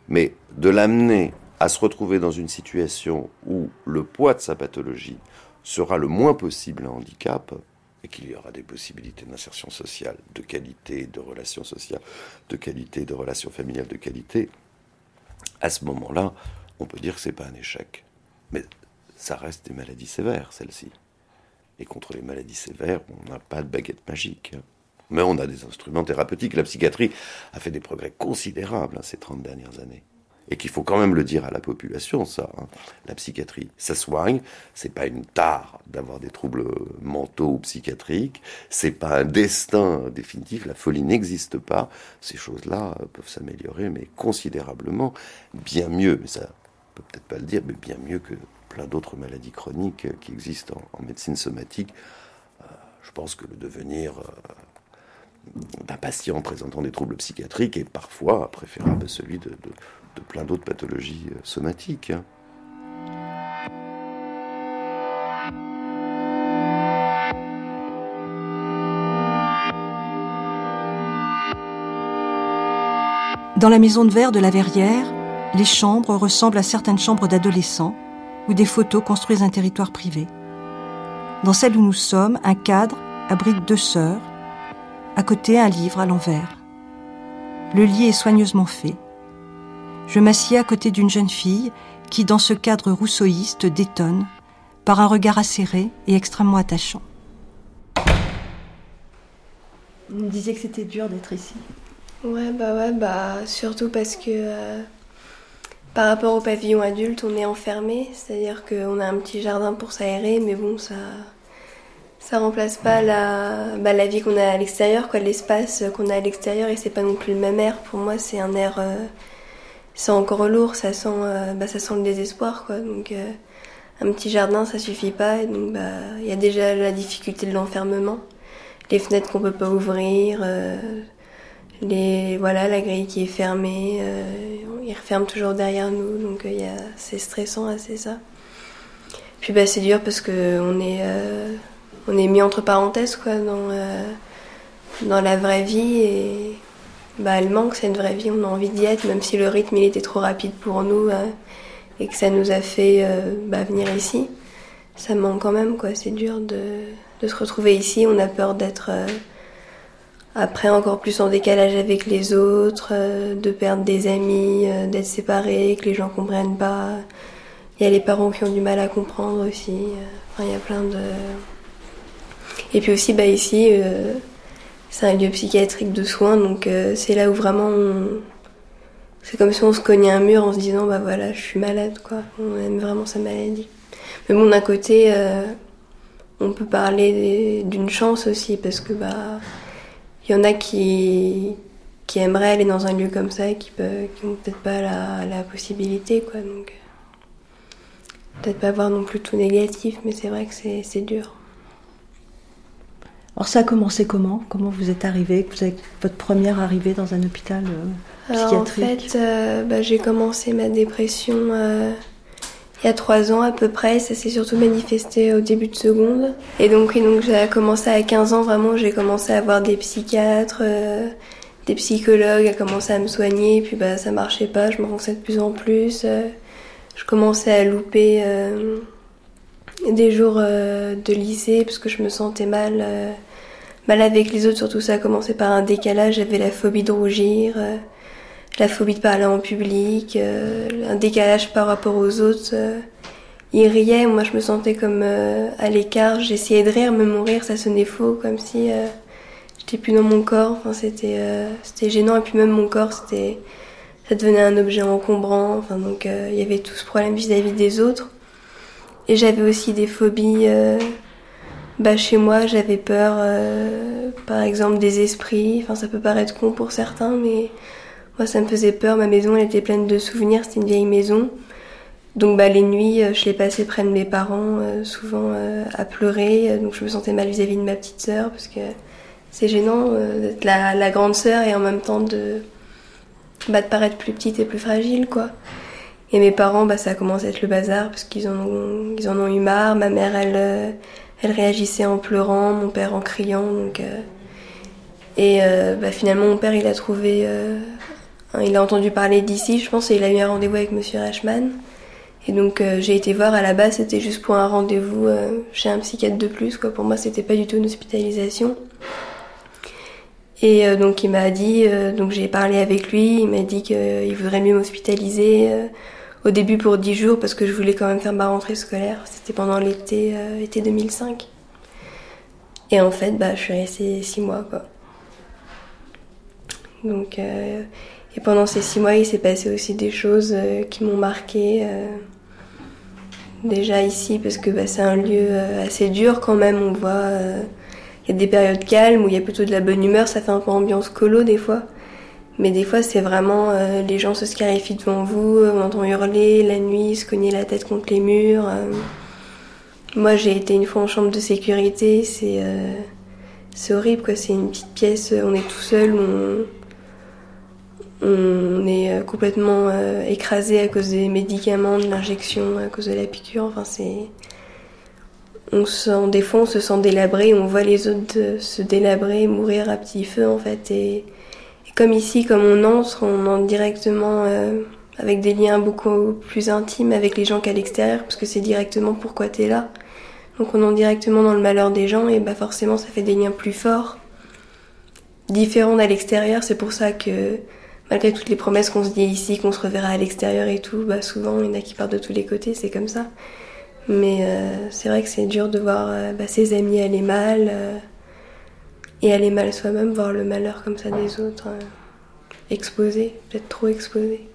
mais de l'amener à se retrouver dans une situation où le poids de sa pathologie sera le moins possible un handicap et qu'il y aura des possibilités d'insertion sociale, de qualité, de relations sociales, de qualité, de relations familiales de qualité, à ce moment-là, on peut dire que c'est pas un échec. Mais ça reste des maladies sévères, celles-ci. Et contre les maladies sévères, on n'a pas de baguette magique. Mais on a des instruments thérapeutiques. La psychiatrie a fait des progrès considérables hein, ces 30 dernières années. Et qu'il faut quand même le dire à la population, ça. Hein. La psychiatrie, ça soigne. C'est pas une tare d'avoir des troubles mentaux ou psychiatriques. C'est pas un destin définitif. La folie n'existe pas. Ces choses-là peuvent s'améliorer, mais considérablement. Bien mieux, mais ça peut peut-être pas le dire, mais bien mieux que plein d'autres maladies chroniques qui existent en, médecine somatique. Euh, je pense que le devenir euh, d'un patient présentant des troubles psychiatriques est parfois préférable à celui de, de, plein d'autres pathologies euh, somatiques. Dans la maison de verre de la Verrière, les chambres ressemblent à certaines chambres d'adolescents où des photos construisent un territoire privé. Dans celle où nous sommes, un cadre abrite deux sœurs, à côté un livre à l'envers. Le lit est soigneusement fait. Je m'assieds à côté d'une jeune fille qui, dans ce cadre rousseauiste, détonne par un regard acéré et extrêmement attachant. Vous me disiez que c'était dur d'être ici. Ouais, bah ouais, bah surtout parce que euh, par rapport au pavillon adulte, on est enfermé, c'est-à-dire qu'on a un petit jardin pour s'aérer, mais bon, ça, ça remplace pas la, bah, la vie qu'on a à l'extérieur, quoi, l'espace qu'on a à l'extérieur, et c'est pas non plus le même air. Pour moi, c'est un air, euh, c'est encore lourd, ça sent, euh, bah, ça sent le désespoir, quoi. Donc, euh, un petit jardin, ça suffit pas, et donc, bah, il y a déjà la difficulté de l'enfermement, les fenêtres qu'on peut pas ouvrir, euh, les, voilà, la grille qui est fermée, euh, il referme toujours derrière nous, donc il y a, c'est stressant, assez ça. Puis bah, c'est dur parce que on est, on est mis entre parenthèses quoi dans euh, dans la vraie vie et bah elle manque cette vraie vie. On a envie d'y être même si le rythme il était trop rapide pour nous euh, et que ça nous a fait euh, bah, venir ici. Ça manque quand même quoi. C'est dur de, de se retrouver ici. On a peur d'être après encore plus en décalage avec les autres, de perdre des amis, d'être séparés, que les gens comprennent pas. Il y a les parents qui ont du mal à comprendre aussi. Enfin, il y a plein de. Et puis aussi, bah ici, euh, c'est un lieu psychiatrique de soins, donc euh, c'est là où vraiment on... C'est comme si on se cognait un mur en se disant, bah voilà, je suis malade, quoi. On aime vraiment sa maladie. Mais bon, d'un côté, euh, on peut parler d'une chance aussi, parce que, bah, il y en a qui, qui aimeraient aller dans un lieu comme ça et qui, peuvent, qui peut-être pas la, la possibilité, quoi. Donc, peut-être pas voir non plus tout négatif, mais c'est vrai que c'est dur. Alors ça a commencé comment? Comment vous êtes arrivé Vous avez votre première arrivée dans un hôpital euh, Alors en psychiatrique? fait, euh, bah, j'ai commencé ma dépression euh, il y a trois ans à peu près. Ça s'est surtout manifesté au début de seconde. Et donc, oui, donc j'ai commencé à 15 ans vraiment. J'ai commencé à voir des psychiatres, euh, des psychologues, à commencer à me soigner. Puis bah ça marchait pas. Je m'enfonçais de plus en plus. euh, je commençais à louper euh, des jours euh, de lycée parce que je me sentais mal. euh, mal avec les autres, surtout ça a commencé par un décalage. J'avais la phobie de rougir. euh, la phobie de parler en public, un décalage par rapport aux autres. Ils riaient, moi je me sentais comme à l'écart, j'essayais de rire, mais mon rire ça sonnait faux, comme si j'étais plus dans mon corps, enfin, c'était c'était gênant, et puis même mon corps, c'était ça devenait un objet encombrant, enfin, donc il y avait tout ce problème vis-à-vis des autres. Et j'avais aussi des phobies, euh, bah, chez moi j'avais peur, euh, par exemple des esprits, enfin ça peut paraître con pour certains, mais moi, ça me faisait peur. Ma maison, elle était pleine de souvenirs. C'était une vieille maison. Donc, bah, les nuits, euh, je les passais près de mes parents, euh, souvent à pleurer. Donc, je me sentais mal vis-à-vis de ma petite sœur parce que c'est gênant d'être la, la grande sœur et en même temps de, bah, de paraître plus petite et plus fragile, quoi. Et mes parents, bah, ça a commencé à être le bazar parce qu'ils en ont, ils en ont eu marre. Ma mère, elle, euh, elle réagissait en pleurant, mon père en criant. Donc, euh, et euh, bah, finalement, mon père, il a trouvé, il a entendu parler d'ici, je pense, et il a eu un rendez-vous avec Monsieur Reichmann. Et donc, j'ai été voir à la base, c'était juste pour un rendez-vous chez un psychiatre de plus. Pour moi, c'était pas du tout une hospitalisation. Et donc, il m'a dit, donc j'ai parlé avec lui, il m'a dit qu'il voudrait mieux m'hospitaliser au début pour 10 jours parce que je voulais quand même faire ma rentrée scolaire. C'était pendant l'été, euh, été 2005. Et en fait, bah, je suis restée 6 mois, quoi. Donc, euh, et pendant ces six mois, il s'est passé aussi des choses euh, qui m'ont marqué. euh, déjà ici, parce que bah, c'est un lieu euh, assez dur quand même. On voit, euh, il y a des périodes calmes où il y a plutôt de la bonne humeur. Ça fait un peu ambiance colo des fois. Mais des fois, c'est vraiment euh, les gens se scarifient devant vous, euh, on hurler la nuit, se cogner la tête contre les murs. euh. Moi, j'ai été une fois en chambre de sécurité. C'est euh, c'est horrible, quoi. C'est une petite pièce, on est tout seul, on, on est complètement écrasé à cause des médicaments, de l'injection, à cause de la piqûre. Enfin, c'est. On se sent, des fois, on se sent délabré, on voit les autres se délabrer, mourir à petit feu, en fait. Et comme ici, comme on entre, on entre directement euh, avec des liens beaucoup plus intimes avec les gens qu'à l'extérieur, parce que c'est directement pourquoi t'es là. Donc on entre directement dans le malheur des gens, et bah forcément, ça fait des liens plus forts, différents à l'extérieur. C'est pour ça que malgré toutes les promesses qu'on se dit ici, qu'on se reverra à l'extérieur et tout, bah souvent il y en a qui partent de tous les côtés, c'est comme ça. Mais euh, c'est vrai que c'est dur de voir euh, bah, ses amis aller mal euh, et aller mal soi-même, voir le malheur comme ça des autres, euh, exposé, peut-être trop exposé.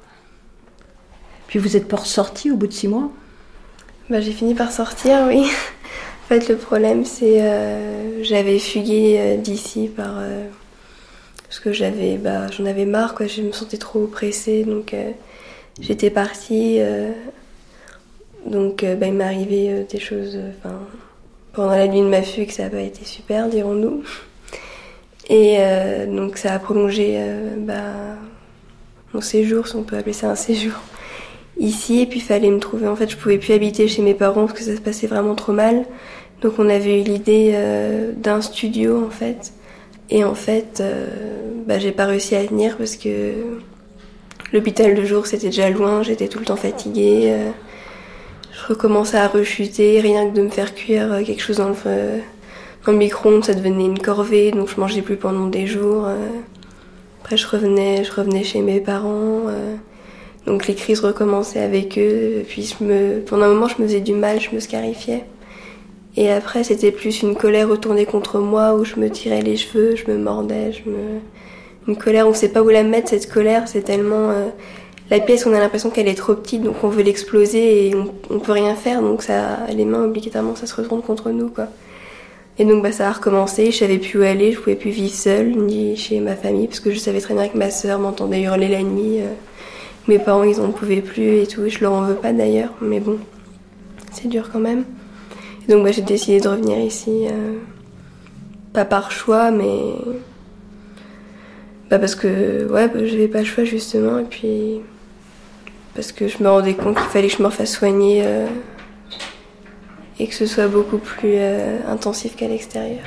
Puis vous êtes pas ressorti au bout de six mois? Bah j'ai fini par sortir, oui. fait, le problème, c'est euh, j'avais fugué euh, d'ici par euh, parce que j'avais, bah, j'en avais marre, quoi. Je me sentais trop oppressée, donc j'étais partie. donc, bah, il m'est arrivé des choses, enfin, pendant la nuit de ma fugue, ça n'a pas été super, dirons-nous. Et euh, donc, ça a prolongé euh, bah, mon séjour, si on peut appeler ça un séjour, ici. Et puis, il fallait me trouver. En fait, je pouvais plus habiter chez mes parents parce que ça se passait vraiment trop mal. Donc, on avait eu l'idée euh, d'un studio, en fait. Et en fait, euh, bah, j'ai pas réussi à tenir parce que l'hôpital de jour, c'était déjà loin. J'étais tout le temps fatiguée. euh, je recommençais à rechuter, rien que de me faire cuire quelque chose dans le, euh, dans le micro-ondes, ça devenait une corvée, donc je mangeais plus pendant des jours. euh. Après, je revenais, je revenais chez mes parents, euh. donc les crises recommençaient avec eux. Puis je me, pendant un moment, je me faisais du mal, je me scarifiais. Et après, c'était plus une colère retournée contre moi, où je me tirais les cheveux, je me mordais, je me... une colère, on sait pas où la mettre cette colère, c'est tellement euh, la pièce, on a l'impression qu'elle est trop petite, donc on veut l'exploser et on, on peut rien faire, donc ça, les mains obligatoirement, ça se retourne contre nous, quoi. Et donc bah, ça a recommencé, je savais plus où aller, je pouvais plus vivre seule, ni chez ma famille, parce que je savais très bien que ma sœur m'entendait hurler la nuit. euh, mes parents, ils en pouvaient plus et tout, je leur en veux pas d'ailleurs, mais bon, c'est dur quand même. Et donc bah, j'ai décidé de revenir ici, euh, pas par choix, mais bah, parce que ouais, bah, j'avais pas le choix justement, et puis parce que je me rendais compte qu'il fallait que je me refasse soigner euh, et que ce soit beaucoup plus euh, intensif qu'à l'extérieur.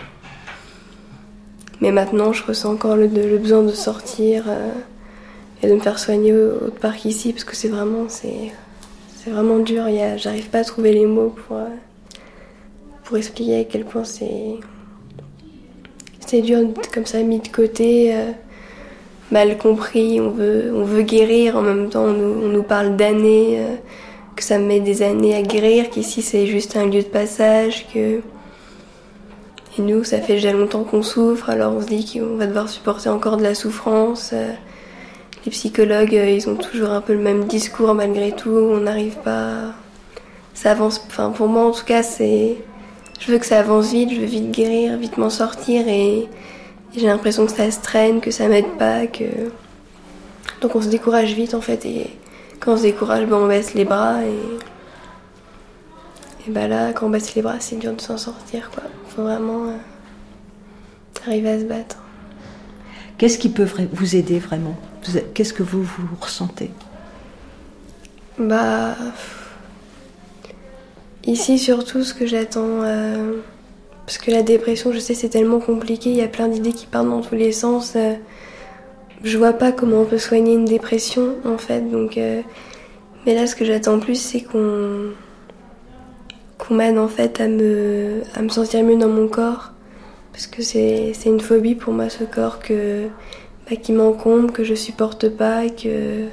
Mais maintenant, je ressens encore le, besoin de sortir euh, et de me faire soigner au- autre part qu'ici, parce que c'est vraiment, c'est, vraiment dur. J'arrive pas à trouver les mots pour, euh, pour expliquer à quel point c'est, c'est dur comme ça mis de côté. mal compris, on veut, on veut guérir, en même temps on nous, parle d'années, que ça met des années à guérir, qu'ici c'est juste un lieu de passage, que... Et nous, ça fait déjà longtemps qu'on souffre, alors on se dit qu'on va devoir supporter encore de la souffrance. euh, Les psychologues, euh, ils ont toujours un peu le même discours malgré tout, on n'arrive pas... Ça avance, enfin pour moi en tout cas, c'est... Je veux que ça avance vite, je veux vite guérir, vite m'en sortir. Et J'ai l'impression que ça se traîne, que ça m'aide pas, que. Donc on se décourage vite en fait, et quand on se décourage, ben, on baisse les bras, et. Et bah là, quand on baisse les bras, c'est dur de s'en sortir quoi. Faut vraiment euh, arriver à se battre. Qu'est-ce qui peut vous aider vraiment? Qu'est-ce que vous, vous ressentez? Bah. Ici, surtout, ce que j'attends. euh, Parce que la dépression, je sais, c'est tellement compliqué, il y a plein d'idées qui partent dans tous les sens. euh, Je vois pas comment on peut soigner une dépression, en fait, donc. euh, Mais là, ce que j'attends plus, c'est qu'on. qu'on m'aide, en fait, à me, à me sentir mieux dans mon corps. Parce que c'est une phobie pour moi, ce corps que. bah, qui m'encombre, que je supporte pas, que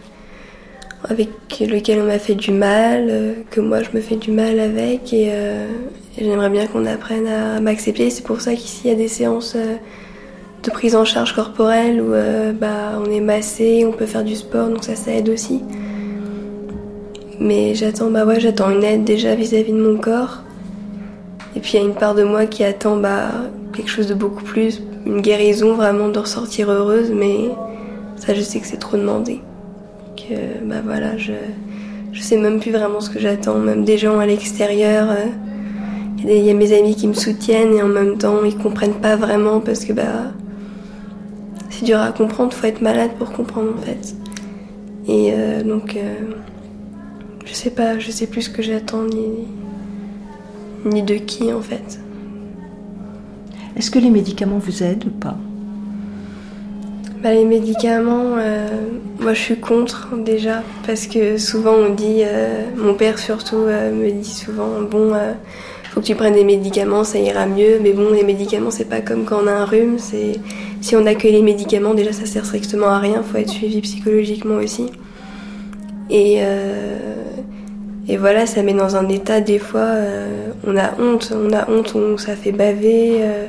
avec lequel on m'a fait du mal, euh, que moi je me fais du mal avec et, euh, et j'aimerais bien qu'on apprenne à m'accepter. C'est pour ça qu'ici il y a des séances de prise en charge corporelle où euh, bah, on est massé, on peut faire du sport, donc ça ça aide aussi. Mais j'attends bah ouais, j'attends une aide déjà vis-à-vis de mon corps. Et puis il y a une part de moi qui attend bah, quelque chose de beaucoup plus, une guérison vraiment de ressortir heureuse, mais ça je sais que c'est trop demandé que bah voilà, je, je sais même plus vraiment ce que j'attends, même des gens à l'extérieur. euh, Il y, y a mes amis qui me soutiennent et en même temps ils comprennent pas vraiment parce que bah c'est dur à comprendre, faut être malade pour comprendre en fait. Et euh, donc euh, je sais pas, je sais plus ce que j'attends ni, ni de qui en fait. Est-ce que les médicaments vous aident ou pas? Bah, les médicaments, euh, moi je suis contre déjà parce que souvent on dit, mon père surtout me dit souvent bon, faut que tu prennes des médicaments, ça ira mieux. Mais bon, les médicaments c'est pas comme quand on a un rhume. C'est si on a que les médicaments déjà ça sert strictement à rien. Faut être suivi psychologiquement aussi. Et euh, et voilà, ça met dans un état des fois, euh, on a honte, on a honte, on, ça fait baver, euh,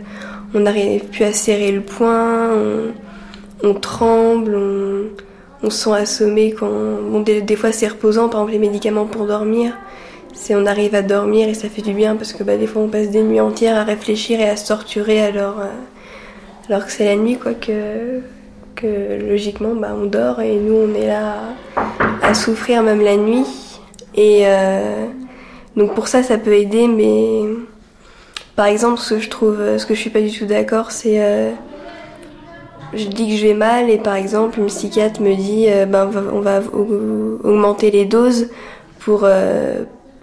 on n'arrive plus à serrer le poing. On, on tremble, on, on se sent assommé quand. Bon, des, des fois c'est reposant, par exemple les médicaments pour dormir. c'est on arrive à dormir et ça fait du bien parce que bah, des fois on passe des nuits entières à réfléchir et à se torturer alors, euh, alors que c'est la nuit quoi que, que logiquement bah, on dort et nous on est là à, souffrir même la nuit et euh, donc pour ça ça peut aider mais par exemple ce que je trouve ce que je suis pas du tout d'accord c'est euh, je dis que je vais mal et par exemple une psychiatre me dit ben, on va, augmenter les doses pour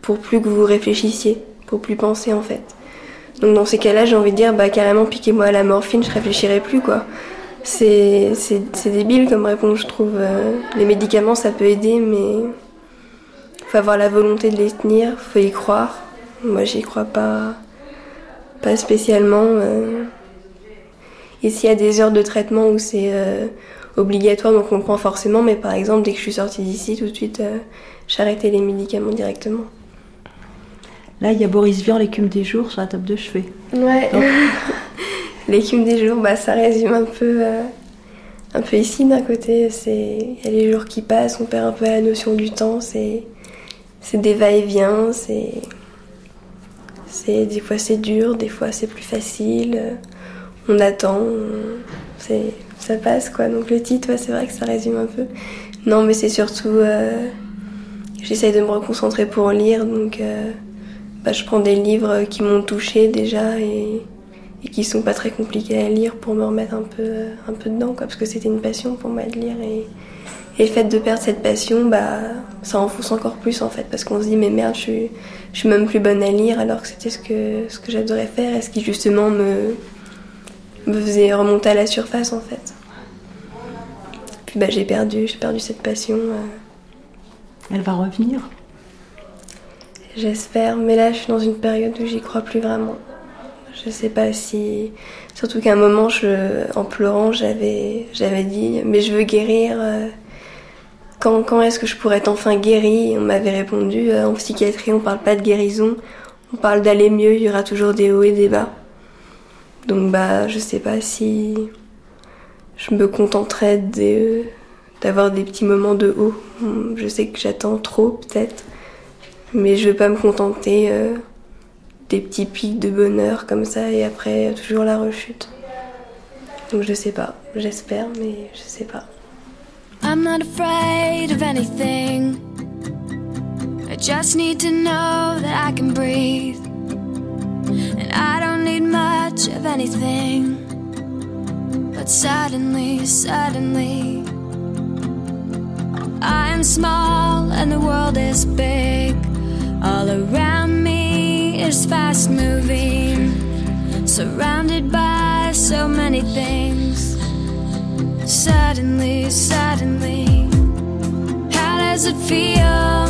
pour plus que vous réfléchissiez, pour plus penser en fait. Donc dans ces cas-là, j'ai envie de dire, bah carrément piquez-moi à la morphine, je réfléchirai plus quoi. C'est, c'est, débile comme réponse, je trouve. Euh, les médicaments, ça peut aider, mais faut avoir la volonté de les tenir, faut y croire. Moi, j'y crois pas, pas spécialement. Euh. Et s'il y a des heures de traitement où c'est euh, obligatoire, donc on prend forcément, mais par exemple, dès que je suis sortie d'ici, tout de suite, arrêté les médicaments directement. Là, il y a Boris Vian, l'écume des jours, sur la table de chevet. Ouais. l'écume des jours, bah, ça résume un peu, euh, un peu ici d'un côté. C'est, il y a les jours qui passent, on perd un peu la notion du temps. C'est, c'est des va-et-vient. C'est, c'est des fois c'est dur, des fois c'est plus facile. On attend, c'est, ça passe quoi. Donc le titre, c'est vrai que ça résume un peu. Non, mais c'est surtout, euh, j'essaye de me reconcentrer pour lire, donc. Euh, bah, je prends des livres qui m'ont touché déjà et, et, qui sont pas très compliqués à lire pour me remettre un peu, un peu dedans, quoi, parce que c'était une passion pour moi de lire. Et, et, le fait de perdre cette passion, bah, ça enfonce encore plus en fait, parce qu'on se dit, mais merde, je suis, je suis même plus bonne à lire alors que c'était ce que, ce que j'adorais faire et ce qui justement me, me faisait remonter à la surface en fait. Puis bah, j'ai perdu, j'ai perdu cette passion. Euh. Elle va revenir? J'espère, mais là je suis dans une période où j'y crois plus vraiment. Je sais pas si. Surtout qu'à un moment, en pleurant, j'avais, dit Mais je veux guérir. Euh, quand, quand est-ce que je pourrais être enfin guérie? On m'avait répondu euh, En psychiatrie, on parle pas de guérison, on parle d'aller mieux, il y aura toujours des hauts et des bas. Donc, bah, je sais pas si je me contenterais d'avoir des petits moments de haut. Je sais que j'attends trop, peut-être. Mais je veux pas me contenter euh, des petits pics de bonheur comme ça et après toujours la rechute. Donc je sais pas, j'espère, mais je sais pas. I'm not afraid of anything. I just need to know that I can breathe. And I don't need much of anything. But suddenly, suddenly, I am small and the world is big. All around me is fast moving, surrounded by so many things. Suddenly, suddenly, how does it feel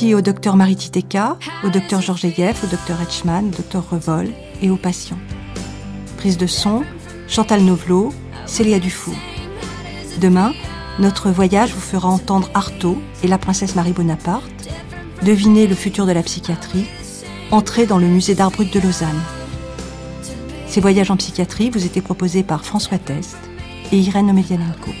Merci au docteur Mariti Teka, au docteur Georgiev, au docteur Etchman, au docteur Revol et aux patients. Prise de son, Chantal Novelo, Célia Dufour. Demain, notre voyage vous fera entendre Artaud et la princesse Marie Bonaparte, deviner le futur de la psychiatrie, entrer dans le musée d'art brut de Lausanne. Ces voyages en psychiatrie vous étaient proposés par François Test et Irène Omelianenko.